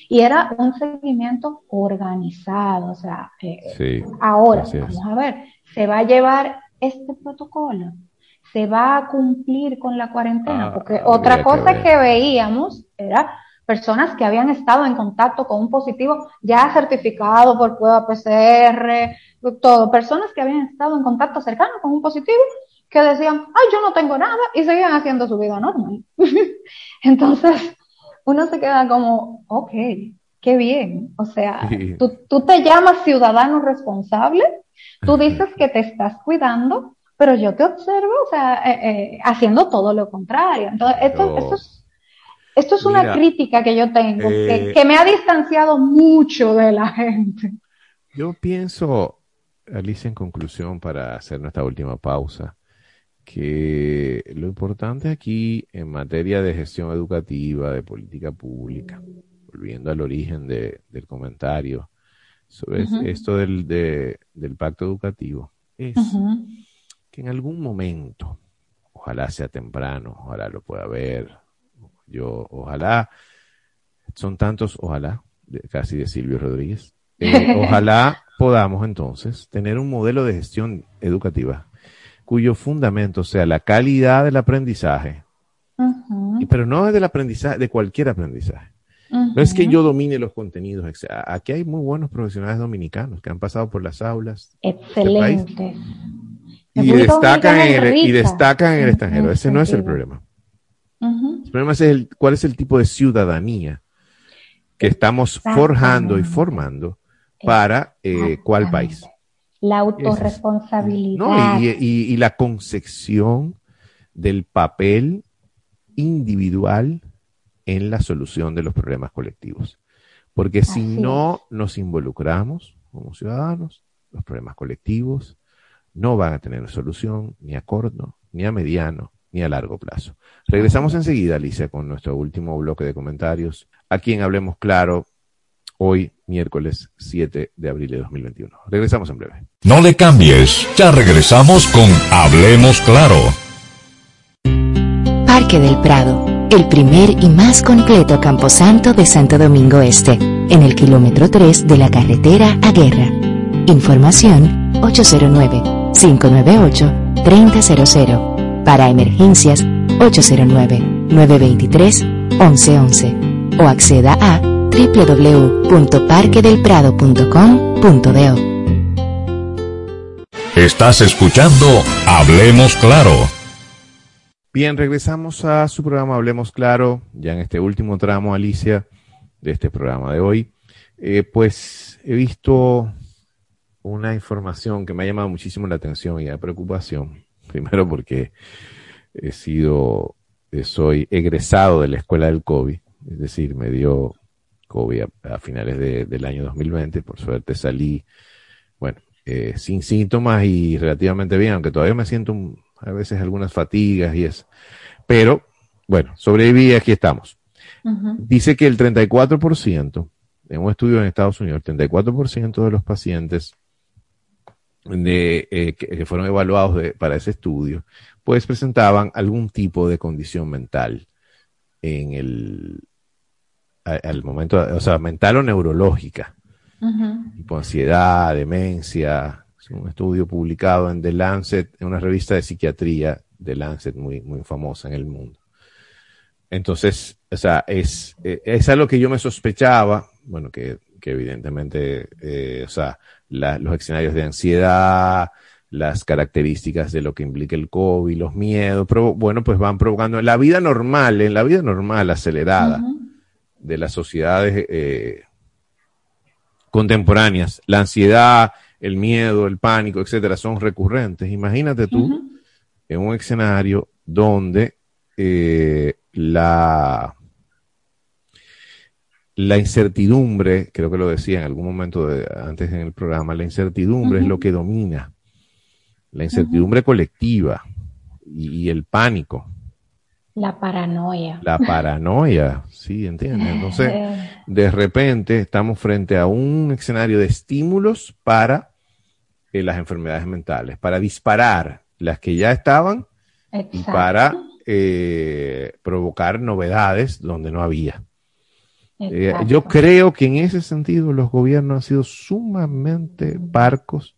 y era un seguimiento organizado. O sea, eh, ahora, vamos a ver, se va a llevar este protocolo, se va a cumplir con la cuarentena, ah, porque otra cosa que veíamos era personas que habían estado en contacto con un positivo ya certificado por prueba PCR, todo, personas que habían estado en contacto cercano con un positivo que decían, ay, yo no tengo nada y seguían haciendo su vida normal. Entonces, uno se queda como, ok, qué bien. O sea, tú, tú te llamas ciudadano responsable, tú dices que te estás cuidando, pero yo te observo, o sea, eh, eh, haciendo todo lo contrario. Entonces, esto, esto es esto es una crítica que yo tengo, eh, que, me ha distanciado mucho de la gente. Yo pienso, Alicia, en conclusión, para hacer nuestra última pausa, que lo importante aquí en materia de gestión educativa, de política pública, volviendo al origen del comentario sobre esto del, del pacto educativo, es que en algún momento, ojalá sea temprano, ojalá lo pueda ver, yo, ojalá, son tantos, ojalá, casi de Silvio Rodríguez. Eh, ojalá podamos entonces tener un modelo de gestión educativa cuyo fundamento sea la calidad del aprendizaje, pero no es del aprendizaje, de cualquier aprendizaje. No es que yo domine los contenidos. Aquí hay muy buenos profesionales dominicanos que han pasado por las aulas. Este Excelente. y, destacan en el, y destacan en el extranjero. Ese no es el problema. El problema es el, cuál es el tipo de ciudadanía que estamos forjando y formando para eh, cuál país. La autorresponsabilidad. y, la concepción del papel individual en la solución de los problemas colectivos. Porque si no nos involucramos como ciudadanos, los problemas colectivos no van a tener solución ni a corto, ni a mediano, ni a largo plazo. Regresamos enseguida, Alicia, con nuestro último bloque de comentarios. Aquí en Hablemos Claro, hoy, miércoles 7 de abril de 2021. Regresamos en breve. No le cambies, ya regresamos con Hablemos Claro. Parque del Prado, el primer y más completo camposanto de Santo Domingo Este, en el kilómetro 3 de la carretera a Guerra. Información 809-598-3000. Para emergencias 809-923-1111 o acceda a www.parquedelprado.com.do. Estás escuchando Hablemos Claro. Bien, regresamos a su programa Hablemos Claro, ya en este último tramo, Alicia, de este programa de hoy. Eh, pues he visto una información que me ha llamado muchísimo la atención y la preocupación. Primero porque he sido, soy egresado de la escuela del COVID, es decir, me dio COVID a, finales del año 2020. Por suerte salí, bueno, eh, sin síntomas y relativamente bien, aunque todavía me siento a veces algunas fatigas y eso. Pero, bueno, sobreviví y aquí estamos. Dice que el 34%, en un estudio en Estados Unidos, el 34% de los pacientes de, eh, que, fueron evaluados para ese estudio, pues presentaban algún tipo de condición mental en el al momento, o sea, mental o neurológica, tipo ansiedad, demencia. Es un estudio publicado en The Lancet, en una revista de psiquiatría de Lancet muy, muy famosa en el mundo. Entonces, o sea, es, eh, es algo que yo me sospechaba, bueno, que, que evidentemente, eh, o sea, los escenarios de ansiedad, las características de lo que implica el COVID, los miedos, pero bueno, pues van provocando en la vida normal, en la vida normal acelerada de las sociedades eh, contemporáneas, la ansiedad, el miedo, el pánico, etcétera, son recurrentes. Imagínate tú en un escenario donde eh, la la incertidumbre, creo que lo decía en algún momento de, antes en el programa, la incertidumbre es lo que domina, la incertidumbre colectiva y, el pánico. La paranoia. La paranoia, sí, entiendes. Entonces, de repente estamos frente a un escenario de estímulos para eh, las enfermedades mentales, para disparar las que ya estaban y para eh, provocar novedades donde no había. Eh, yo creo que en ese sentido los gobiernos han sido sumamente barcos,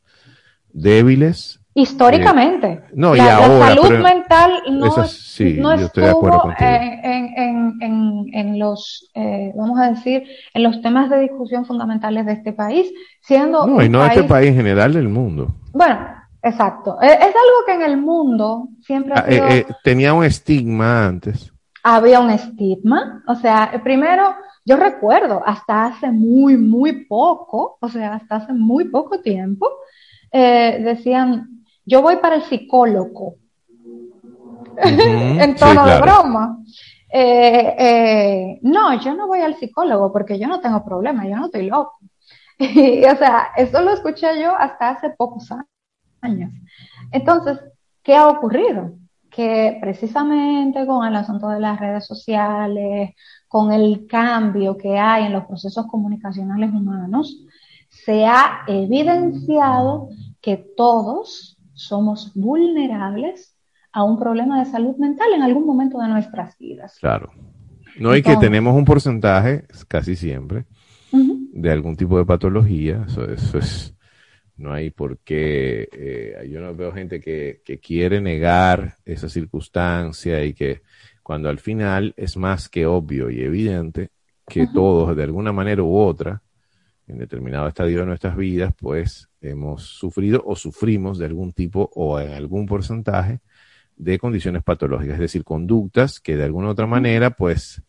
débiles. Históricamente. Eh, no, la, y ahora, la salud mental no, sí, yo estoy de acuerdo en, en, en, en, los, eh, vamos a decir, en los temas de discusión fundamentales de este país, siendo... No, y no de este país en general, del mundo. Bueno, exacto. Es, es algo que en el mundo siempre ha ah, sido... tenía un estigma antes. Había un estigma, o sea, primero yo recuerdo hasta hace muy, muy poco, o sea, hasta hace muy poco tiempo, eh, decían, yo voy para el psicólogo, en tono de broma. Eh, eh, no, yo no voy al psicólogo porque yo no tengo problema, yo no estoy loco. y, o sea, eso lo escuché yo hasta hace pocos años. Entonces, ¿qué ha ocurrido? Que precisamente con el asunto de las redes sociales, con el cambio que hay en los procesos comunicacionales humanos, se ha evidenciado que todos somos vulnerables a un problema de salud mental en algún momento de nuestras vidas. Claro. No, hay que tenemos un porcentaje, casi siempre, de algún tipo de patología. Eso, es, no hay por qué. Eh, yo no veo gente que, que quiere negar esa circunstancia y que cuando al final es más que obvio y evidente que todos, de alguna manera u otra, en determinado estadio de nuestras vidas, pues hemos sufrido o sufrimos de algún tipo o en algún porcentaje de condiciones patológicas, es decir, conductas que de alguna otra manera, pues,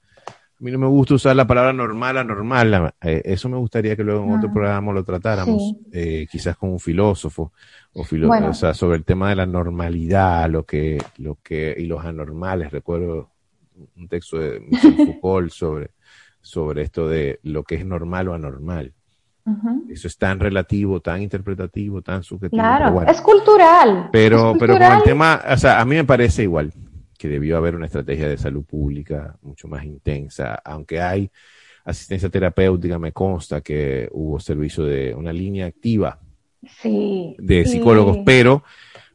mí no me gusta usar la palabra normal, anormal, eh, eso me gustaría que luego en otro programa lo tratáramos, eh, quizás con un filósofo, o, o sea, sobre el tema de la normalidad, lo que, lo que, y los anormales. Recuerdo un texto de Michel Foucault sobre, sobre esto de lo que es normal o anormal. Eso es tan relativo, tan interpretativo, tan subjetivo. Claro, es cultural. Pero, pero con el tema, o sea, a mí me parece igual que debió haber una estrategia de salud pública mucho más intensa, aunque hay asistencia terapéutica, me consta que hubo servicio de una línea activa de psicólogos, pero,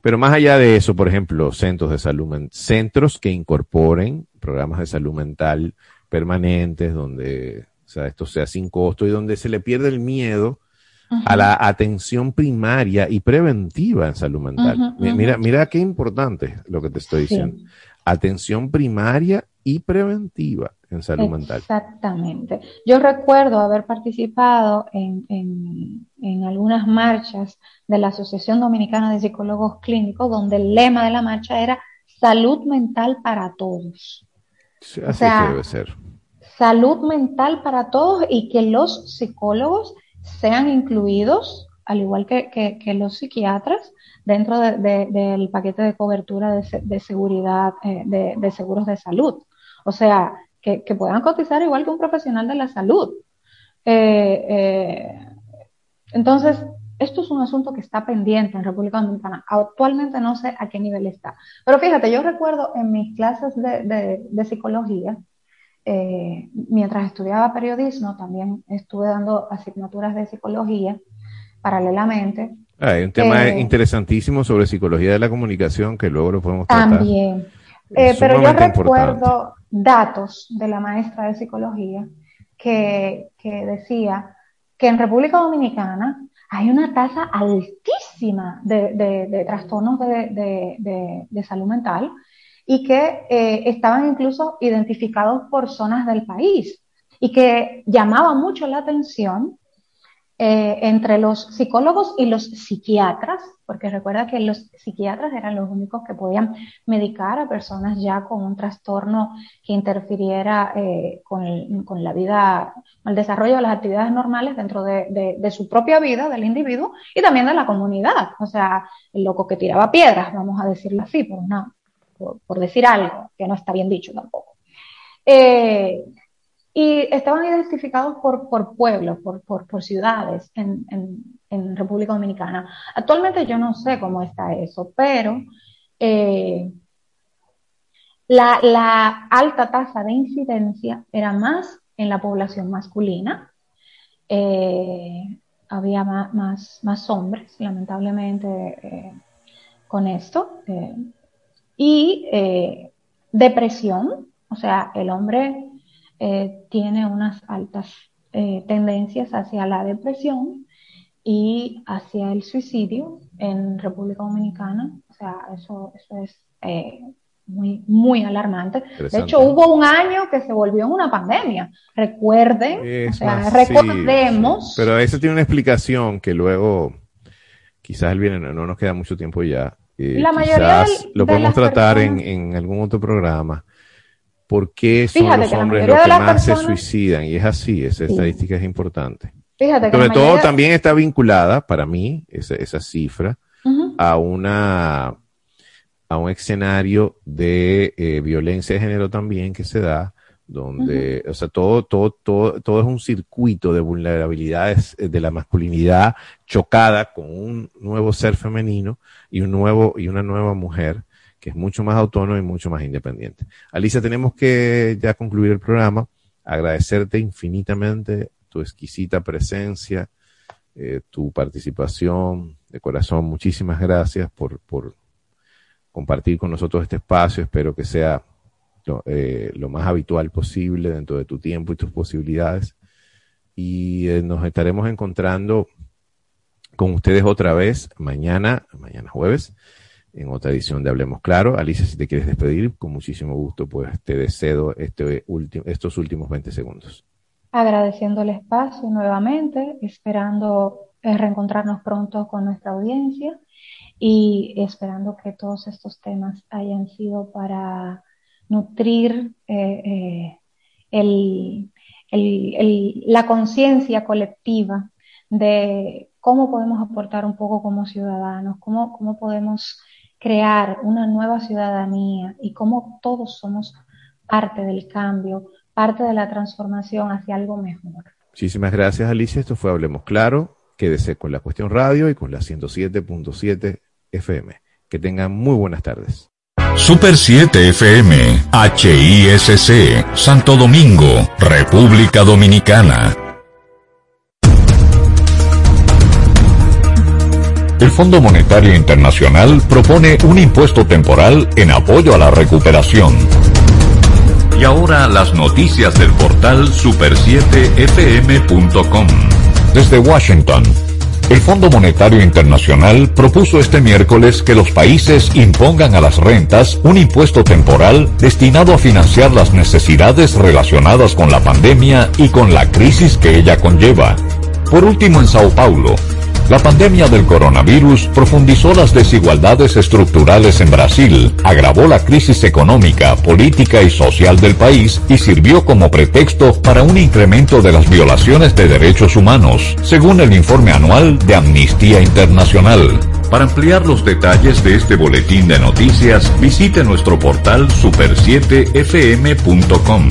pero más allá de eso, por ejemplo, centros de salud, centros que incorporen programas de salud mental permanentes, donde o sea, esto sea sin costo y donde se le pierde el miedo a la atención primaria y preventiva en salud mental. Mira, mira qué importante lo que te estoy diciendo. Atención primaria y preventiva en salud mental. Exactamente. Yo recuerdo haber participado en, en, algunas marchas de la Asociación Dominicana de Psicólogos Clínicos, donde el lema de la marcha era salud mental para todos. así que debe ser salud mental para todos y que los psicólogos sean incluidos, al igual que, los psiquiatras, dentro del paquete de cobertura de, seguridad, eh, de, seguros de salud. O sea, que, puedan cotizar igual que un profesional de la salud. Eh, eh, entonces, esto es un asunto que está pendiente en República Dominicana. Actualmente no sé a qué nivel está. Pero fíjate, yo recuerdo en mis clases de psicología, mientras estudiaba periodismo, también estuve dando asignaturas de psicología paralelamente. Hay un tema eh, interesantísimo sobre psicología de la comunicación que luego lo podemos tratar. También. Eh, pero yo recuerdo datos de la maestra de psicología que, decía que en República Dominicana hay una tasa altísima de, trastornos de, salud mental y que eh, estaban incluso identificados por zonas del país y que llamaba mucho la atención eh, entre los psicólogos y los psiquiatras, porque recuerda que los psiquiatras eran los únicos que podían medicar a personas ya con un trastorno que interfiriera eh, con, la vida, el desarrollo de las actividades normales dentro de, de, su propia vida, del individuo, y también de la comunidad. O sea, el loco que tiraba piedras, vamos a decirlo así, por una por, decir algo, que no está bien dicho tampoco. Eh, y estaban identificados por, por pueblos, por, por, ciudades en, en, República Dominicana. Actualmente yo no sé cómo está eso, pero eh, la, la, alta tasa de incidencia era más en la población masculina. Eh, había más, más, más, hombres, lamentablemente, con esto y eh, depresión, o sea, el hombre eh, tiene unas altas eh, tendencias hacia la depresión y hacia el suicidio en República Dominicana, o sea, eso, eso es muy, muy alarmante. De hecho, hubo un año que se volvió una pandemia. Recuerden, o sea, recordemos. Pero eso tiene una explicación que luego, quizás el viene, no nos queda mucho tiempo ya, la mayoría quizás lo podemos tratar en, algún otro programa. ¿Por qué son los hombres los que más se suicidan? Y es así, esa estadística es importante. Sobre todo también está vinculada, para mí, esa, cifra, a una a un escenario de eh, violencia de género también que se da donde, o sea, todo, todo, todo, todo es un circuito de vulnerabilidades eh, de la masculinidad chocada con un nuevo ser femenino y un nuevo, y una nueva mujer que es mucho más autónoma y mucho más independiente. Alicia, tenemos que ya concluir el programa. Agradecerte infinitamente tu exquisita presencia, eh, tu participación de corazón. Muchísimas gracias por, por compartir con nosotros este espacio. Espero que sea eh, lo más habitual posible dentro de tu tiempo y tus posibilidades. Y eh, nos estaremos encontrando con ustedes otra vez mañana, mañana jueves, en otra edición de Hablemos Claro. Alicia, si te quieres despedir, con muchísimo gusto, pues te deseo este estos últimos 20 segundos. Agradeciendo el espacio nuevamente, esperando eh, reencontrarnos pronto con nuestra audiencia y esperando que todos estos temas hayan sido para nutrir eh, eh, la conciencia colectiva de cómo podemos aportar un poco como ciudadanos, cómo, cómo podemos crear una nueva ciudadanía y cómo todos somos parte del cambio parte de la transformación hacia algo mejor. Muchísimas gracias, Alicia. Esto fue Hablemos Claro. Quédese con la cuestión radio y con la 107.7 FM. Que tengan muy buenas tardes. Super 7 FM, HISC, Santo Domingo, República Dominicana. El Fondo Monetario Internacional propone un impuesto temporal en apoyo a la recuperación. Y ahora las noticias del portal super7fm.com. Desde Washington, el Fondo Monetario Internacional propuso este miércoles que los países impongan a las rentas un impuesto temporal destinado a financiar las necesidades relacionadas con la pandemia y con la crisis que ella conlleva. Por último, en Sao Paulo, la pandemia del coronavirus profundizó las desigualdades estructurales en Brasil, agravó la crisis económica, política y social del país y sirvió como pretexto para un incremento de las violaciones de derechos humanos, según el informe anual de Amnistía Internacional. Para ampliar los detalles de este boletín de noticias, visite nuestro portal super7fm.com.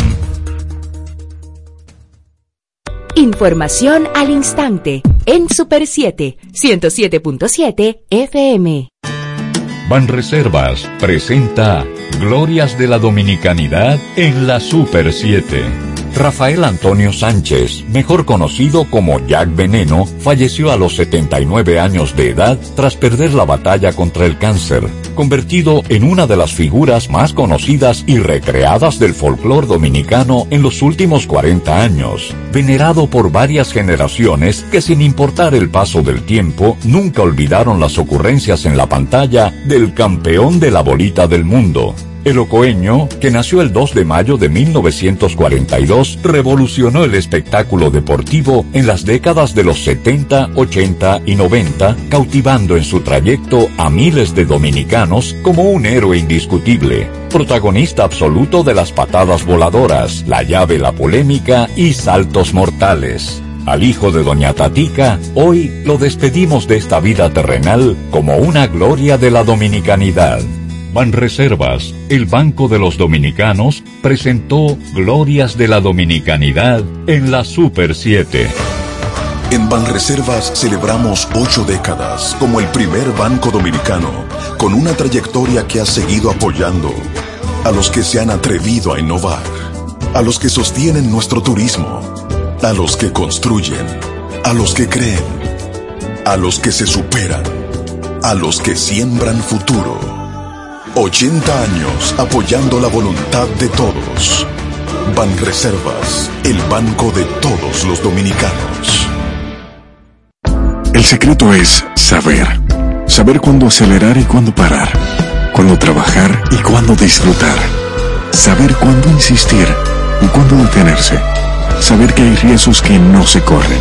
Información al instante en Super 7, 107.7 FM. Banreservas presenta Glorias de la Dominicanidad en la Super 7. Rafael Antonio Sánchez, mejor conocido como Jack Veneno, falleció a los 79 años de edad tras perder la batalla contra el cáncer, convertido en una de las figuras más conocidas y recreadas del folclore dominicano en los últimos 40 años, venerado por varias generaciones que sin importar el paso del tiempo nunca olvidaron las ocurrencias en la pantalla del campeón de la bolita del mundo, el ocoeño, que nació el 2 de mayo de 1942, revolucionó el espectáculo deportivo en las décadas de los 70, 80 y 90, cautivando en su trayecto a miles de dominicanos como un héroe indiscutible, protagonista absoluto de las patadas voladoras, la llave la polémica y saltos mortales. Al hijo de Doña Tatica, hoy lo despedimos de esta vida terrenal como una gloria de la dominicanidad. Banreservas, el Banco de los Dominicanos, presentó Glorias de la Dominicanidad en la Super 7. En Banreservas celebramos ocho décadas como el primer banco dominicano, con una trayectoria que ha seguido apoyando a los que se han atrevido a innovar, a los que sostienen nuestro turismo, a los que construyen, a los que creen, a los que se superan, a los que siembran futuro. 80 años apoyando la voluntad de todos. Banreservas, el banco de todos los dominicanos. El secreto es saber. Saber cuándo acelerar y cuándo parar. Cuándo trabajar y cuándo disfrutar. Saber cuándo insistir y cuándo detenerse. Saber que hay riesgos que no se corren.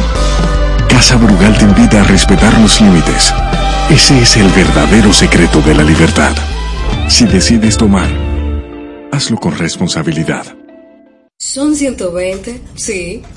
Casa Brugal te invita a respetar los límites. Ese es el verdadero secreto de la libertad. Si decides tomar, hazlo con responsabilidad. Son 120, sí,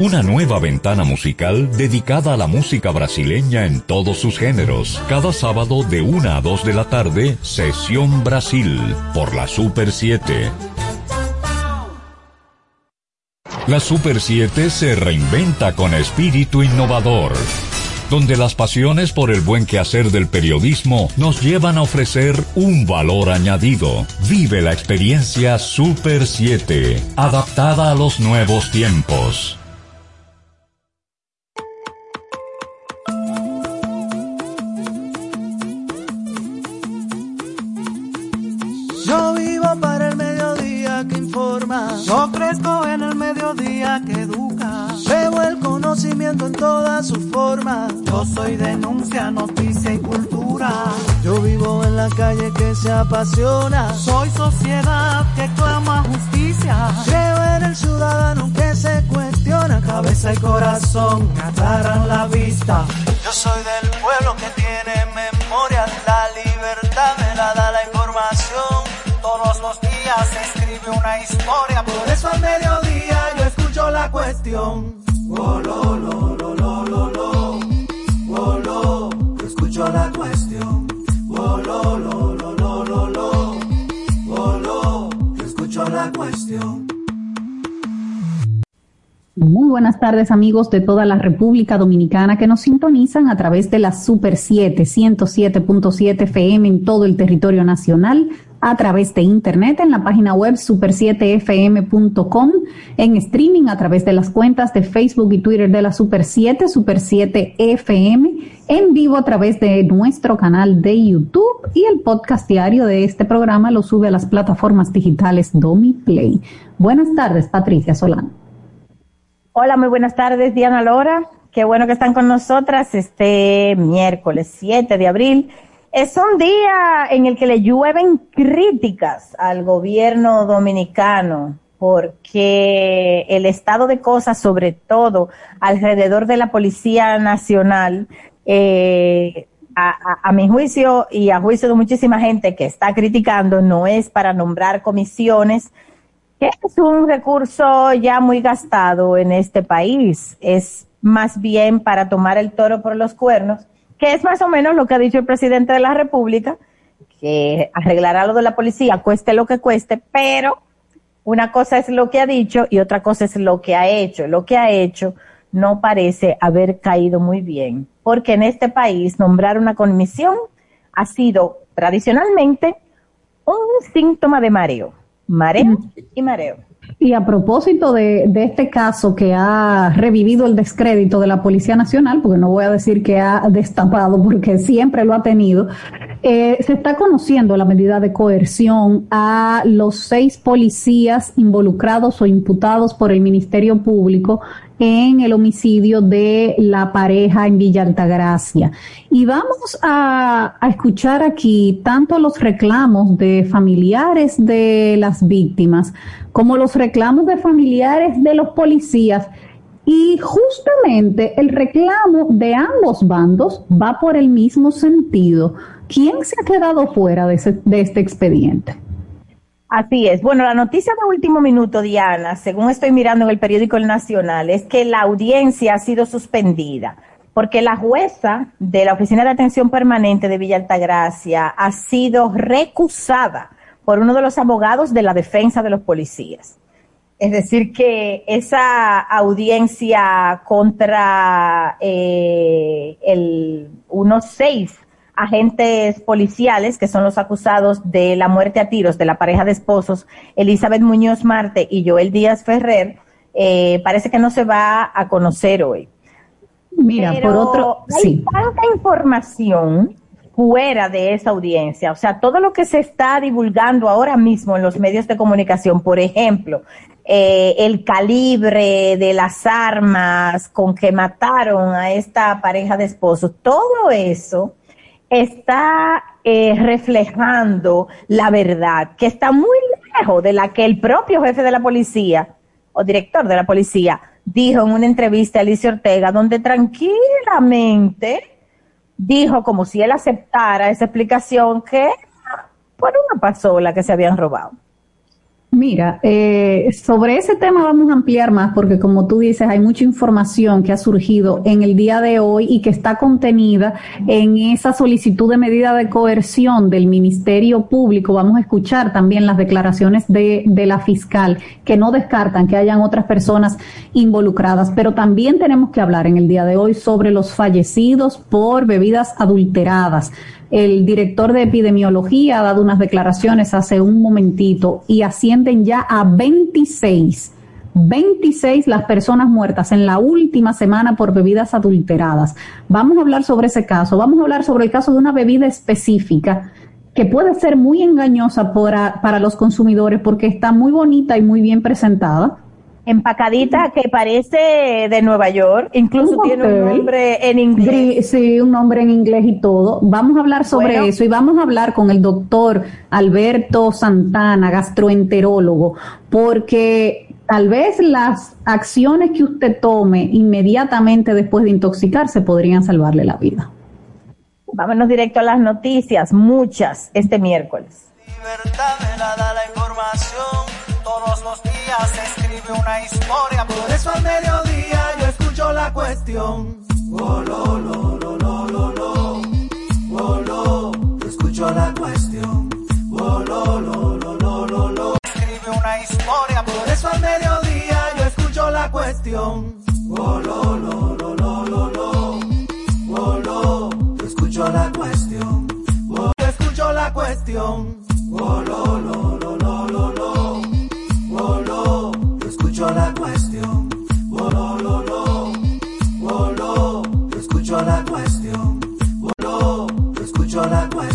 Una nueva ventana musical dedicada a la música brasileña en todos sus géneros. Cada sábado de 1 a 2 de la tarde, Sesión Brasil, por la Super 7. La Super 7 se reinventa con espíritu innovador, donde las pasiones por el buen quehacer del periodismo nos llevan a ofrecer un valor añadido. Vive la experiencia Super 7, adaptada a los nuevos tiempos. Yo vivo para el mediodía que informa. Yo crezco en el mediodía que educa. Conocimiento en todas sus formas. Yo soy denuncia, noticia y cultura. Yo vivo en la calle que se apasiona. Soy sociedad que clama justicia. Creo en el ciudadano que se cuestiona. Cabeza y corazón aclaran la vista. Yo soy del pueblo que tiene memoria. La libertad me la da la información. Todos los días se escribe una historia. Por eso al mediodía yo escucho la cuestión. Muy buenas tardes amigos de toda la República Dominicana que nos sintonizan a través de la Super 7, 107.7 FM en todo el territorio nacional, a través de internet en la página web super7fm.com, en streaming a través de las cuentas de Facebook y Twitter de la Super 7, Super 7 FM, en vivo a través de nuestro canal de YouTube y el podcast diario de este programa lo sube a las plataformas digitales DomiPlay. Buenas tardes, Patricia Solano. Hola, muy buenas tardes, Diana Lora. Qué bueno que están con nosotras este miércoles 7 de abril. Es un día en el que le llueven críticas al gobierno dominicano porque el estado de cosas, sobre todo alrededor de la Policía Nacional, eh, a, a, a, mi juicio y a juicio de muchísima gente que está criticando, no es para nombrar comisiones, que es un recurso ya muy gastado en este país. Es más bien para tomar el toro por los cuernos, que es más o menos lo que ha dicho el presidente de la República, que arreglará lo de la policía, cueste lo que cueste, pero una cosa es lo que ha dicho y otra cosa es lo que ha hecho. Lo que ha hecho no parece haber caído muy bien, porque en este país nombrar una comisión ha sido tradicionalmente un síntoma de mareo mareo y mareo. Y a propósito de, este caso que ha revivido el descrédito de la Policía Nacional, porque no voy a decir que ha destapado, porque siempre lo ha tenido, eh, se está conociendo la medida de coerción a los seis policías involucrados o imputados por el Ministerio Público en el homicidio de la pareja en Villa Altagracia. Y vamos a, escuchar aquí tanto los reclamos de familiares de las víctimas como los reclamos de familiares de los policías. Y justamente el reclamo de ambos bandos va por el mismo sentido. ¿Quién se ha quedado fuera de, ese, de este expediente? Así es. Bueno, la noticia de último minuto, Diana, según estoy mirando en el periódico El Nacional, es que la audiencia ha sido suspendida porque la jueza de la Oficina de Atención Permanente de Villa Altagracia ha sido recusada por uno de los abogados de la defensa de los policías. Es decir, que esa audiencia contra eh, el, unos seis agentes policiales, que son los acusados de la muerte a tiros de la pareja de esposos Elizabeth Muñoz Marte y Joel Díaz Ferrer, eh, parece que no se va a conocer hoy. Mira, Pero por otro, hay sí. tanta información fuera de esa audiencia, o sea, todo lo que se está divulgando ahora mismo en los medios de comunicación, por ejemplo, eh, el calibre de las armas con que mataron a esta pareja de esposos, todo eso está eh, reflejando la verdad, que está muy lejos de la que el propio jefe de la policía o director de la policía dijo en una entrevista a Alicia Ortega, donde tranquilamente dijo como si él aceptara esa explicación que por una pasola que se habían robado. Mira, eh, sobre ese tema vamos a ampliar más porque como tú dices, hay mucha información que ha surgido en el día de hoy y que está contenida en esa solicitud de medida de coerción del Ministerio Público. Vamos a escuchar también las declaraciones de, de la fiscal que no descartan que hayan otras personas involucradas, pero también tenemos que hablar en el día de hoy sobre los fallecidos por bebidas adulteradas. El director de epidemiología ha dado unas declaraciones hace un momentito y ascienden ya a 26. 26 las personas muertas en la última semana por bebidas adulteradas. Vamos a hablar sobre ese caso. Vamos a hablar sobre el caso de una bebida específica que puede ser muy engañosa para, para los consumidores porque está muy bonita y muy bien presentada empacadita que parece de Nueva York, incluso tiene un nombre en inglés. Sí, un nombre en inglés y todo. Vamos a hablar sobre eso y vamos a hablar con el doctor Alberto Santana, gastroenterólogo, porque tal vez las acciones que usted tome inmediatamente después de intoxicarse podrían salvarle la vida. Vámonos directo a las noticias, muchas este miércoles. Libertad me la da la información todos los días se escribe una historia. Por eso al mediodía yo escucho la cuestión. Oh, lo, lo, lo, lo, lo, lo. Oh, lo, escucho la cuestión. Oh, lo, lo, lo, lo, lo, lo. Escribe una historia. Por eso al mediodía yo escucho la cuestión. Oh, lo, lo, lo, lo, lo, lo. Oh, lo, escucho la cuestión. Oh, escucho la cuestión. Oh, lo, escucho la cuestión. Oh, lo, lo, lo. Escucho la cuestión. Oh, lo, escucho la cuestión.